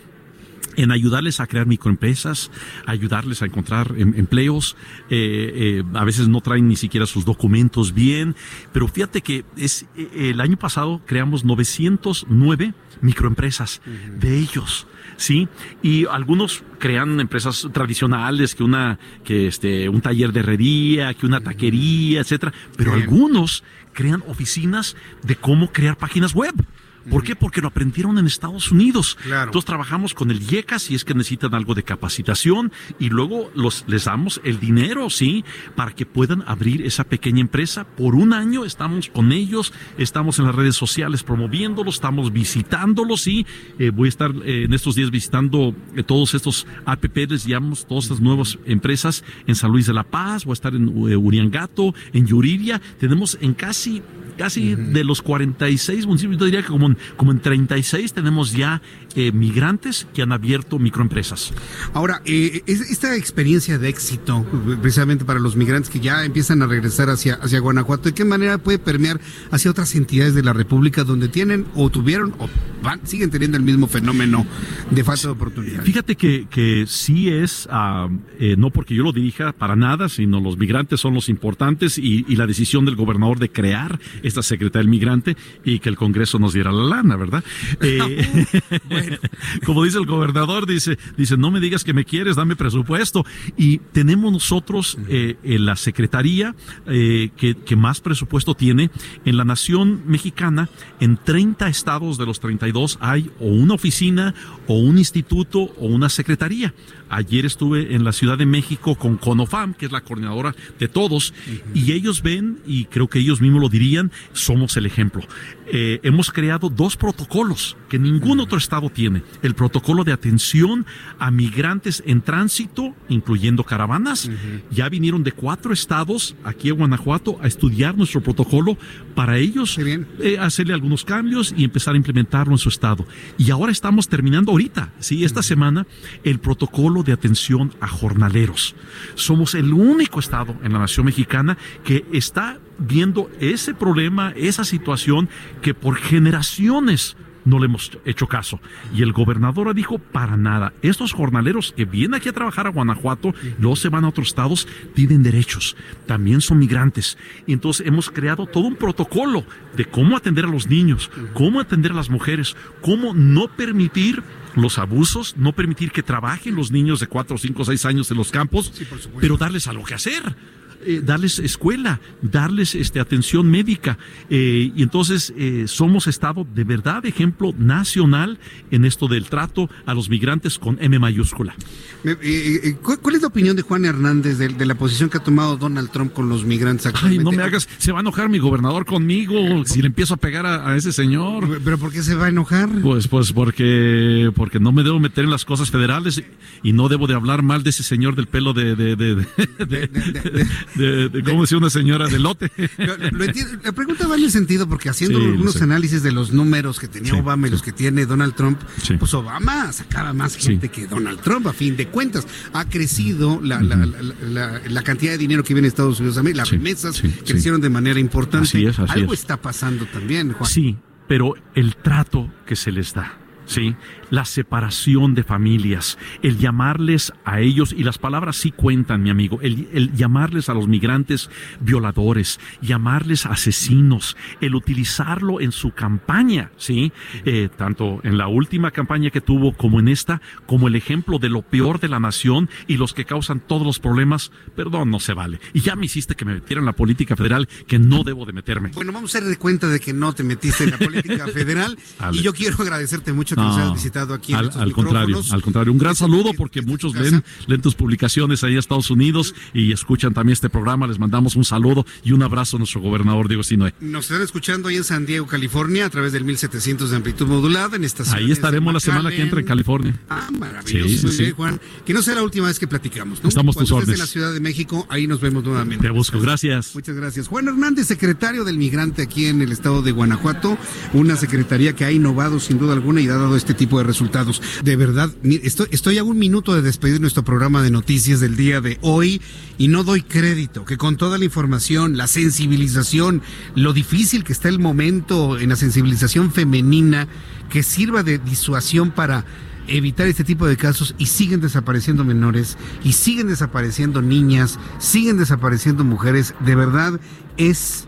en ayudarles a crear microempresas, ayudarles a encontrar em, empleos. Eh, eh, a veces no traen ni siquiera sus documentos bien, pero fíjate que es el año pasado creamos 909 microempresas de ellos. Sí, y algunos crean empresas tradicionales, que una, que este, un taller de herrería, que una taquería, etcétera, pero algunos crean oficinas de cómo crear páginas web. ¿Por qué? Porque lo aprendieron en Estados Unidos. Entonces trabajamos con el IECA si es que necesitan algo de capacitación y luego los, les damos el dinero, ¿sí? Para que puedan abrir esa pequeña empresa. Por un año estamos con ellos, estamos en las redes sociales promoviéndolos, estamos visitándolos, ¿sí? Eh, voy a estar eh, en estos días visitando eh, todos estos APP, les llamamos, todas estas nuevas empresas en San Luis de la Paz, voy a estar en Uriangato, en Yuriria. Tenemos en casi casi de los 46 municipios, yo diría que como como en 36 tenemos ya eh, migrantes que han abierto microempresas. Ahora, eh, esta experiencia de éxito, precisamente para los migrantes que ya empiezan a regresar hacia, hacia Guanajuato, ¿de qué manera puede permear hacia otras entidades de la República donde tienen o tuvieron o van, siguen teniendo el mismo fenómeno de falta de oportunidad. Fíjate que, que sí es, eh, no porque yo lo dirija para nada, sino los migrantes son los importantes y, y, la decisión del gobernador de crear esta Secretaría del Migrante y que el Congreso nos diera la lana, ¿verdad? Como dice el gobernador, dice, dice, no me digas que me quieres, dame presupuesto. Y tenemos nosotros eh, en la Secretaría eh, que, que más presupuesto tiene en la nación mexicana, en 30 estados de los 32 hay o una oficina o un instituto o una secretaría. Ayer estuve en la Ciudad de México con CONOFAM, que es la coordinadora de todos, y ellos ven, y creo que ellos mismos lo dirían, somos el ejemplo. Eh, hemos creado dos protocolos que ningún otro estado tiene. El protocolo de atención a migrantes en tránsito, incluyendo caravanas. Ya vinieron de cuatro estados aquí a Guanajuato a estudiar nuestro protocolo para ellos eh, hacerle algunos cambios y empezar a implementarlo en su estado. Y ahora estamos terminando ahorita, sí, esta semana, el protocolo de atención a jornaleros. Somos el único estado en la nación mexicana que está viendo ese problema, esa situación que por generaciones no le hemos hecho caso. Y el gobernador dijo, para nada, estos jornaleros que vienen aquí a trabajar a Guanajuato, luego se van a otros estados, tienen derechos, también son migrantes. Y entonces hemos creado todo un protocolo de cómo atender a los niños, cómo atender a las mujeres, cómo no permitir los abusos, no permitir que trabajen los niños de 4, 5, 6 años en los campos, pero darles algo que hacer. Eh, darles escuela, darles este, atención médica. Eh, y entonces eh, somos Estado de verdad ejemplo nacional en esto del trato a los migrantes con M mayúscula. ¿Cuál es la opinión de Juan Hernández de, la posición que ha tomado Donald Trump con los migrantes actualmente? Ay, no me hagas, se va a enojar mi gobernador conmigo si le empiezo a pegar a, ese señor. ¿Pero por qué se va a enojar? Pues, pues porque, porque no me debo meter en las cosas federales y no debo de hablar mal de ese señor del pelo de, de, de, de, ¿cómo decía una señora de lote? la pregunta va en el sentido porque haciendo algunos análisis de los números que tenía Obama y los que tiene Donald Trump, pues Obama sacaba más gente que Donald Trump a fin de cuentas. Ha crecido la, la, cantidad de dinero que viene de Estados Unidos, las remesas crecieron de manera importante. Algo está pasando también, Juan. Sí, pero el trato que se les da ¿sí? La separación de familias, el llamarles a ellos, y las palabras sí cuentan, mi amigo, el, llamarles a los migrantes violadores, llamarles asesinos, el utilizarlo en su campaña, ¿sí? Eh, tanto en la última campaña que tuvo como en esta, como el ejemplo de lo peor de la nación y los que causan todos los problemas, perdón, no se vale. Y ya me hiciste que me metiera en la política federal, que no debo de meterme. Bueno, vamos a hacer de cuenta de que no te metiste en la política federal, y yo quiero agradecerte mucho que nos visitado aquí. Al, al contrario, al contrario. Un gran saludo porque muchos leen, leen, tus publicaciones ahí en Estados Unidos y escuchan también este programa. Les mandamos un saludo y un abrazo a nuestro gobernador Diego Sinoe. Nos están escuchando ahí en San Diego, California, a través del 1700 de amplitud modulada en esta Ahí estaremos la semana que entra en California. Ah, maravilloso. Sí, sí, Juan. Que no sea la última vez que platicamos. ¿no? Estamos tus órdenes. en la Ciudad de México, ahí nos vemos nuevamente. Te busco, gracias. Muchas gracias. Juan Hernández, secretario del Migrante aquí en el estado de Guanajuato, una secretaría que ha innovado sin duda alguna y ha dado este tipo de resultados. De verdad, estoy, estoy a un minuto de despedir nuestro programa de noticias del día de hoy y no doy crédito que con toda la información, la sensibilización, lo difícil que está el momento en la sensibilización femenina, que sirva de disuasión para evitar este tipo de casos y siguen desapareciendo menores y siguen desapareciendo niñas, siguen desapareciendo mujeres, de verdad es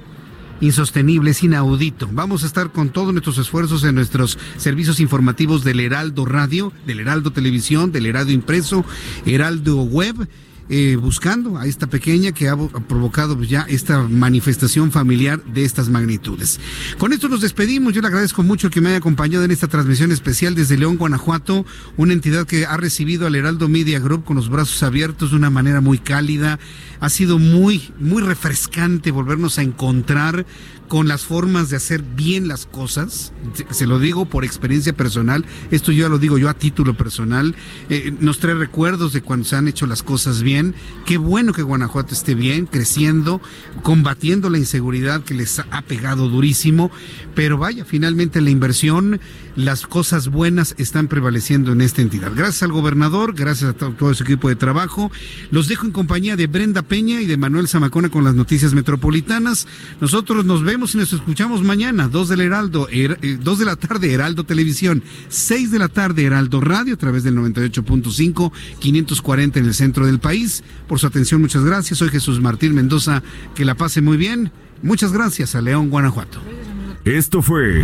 insostenible, es inaudito. Vamos a estar con todos nuestros esfuerzos en nuestros servicios informativos del Heraldo Radio, del Heraldo Televisión, del Heraldo Impreso, Heraldo Web eh, buscando a esta pequeña que ha, provocado ya esta manifestación familiar de estas magnitudes. Con esto nos despedimos. Yo le agradezco mucho que me haya acompañado en esta transmisión especial desde León, Guanajuato, una entidad que ha recibido al Heraldo Media Group con los brazos abiertos de una manera muy cálida. Ha sido muy, muy refrescante volvernos a encontrar con las formas de hacer bien las cosas, se lo digo por experiencia personal, esto yo lo digo yo a título personal, eh, nos trae recuerdos de cuando se han hecho las cosas bien. Qué bueno que Guanajuato esté bien, creciendo, combatiendo la inseguridad que les ha pegado durísimo. Pero vaya, finalmente la inversión, las cosas buenas están prevaleciendo en esta entidad. Gracias al gobernador, gracias a todo su equipo de trabajo. Los dejo en compañía de Brenda Peña y de Manuel Zamacona con las noticias metropolitanas. Nosotros nos vemos y nos escuchamos mañana, 2 del Heraldo, 2 eh, de la tarde, Heraldo Televisión, 6 de la tarde, Heraldo Radio, a través del 98.5, 540 en el centro del país. Por su atención, muchas gracias. Soy Jesús Martín Mendoza. Que la pase muy bien. Muchas gracias a León, Guanajuato. Esto fue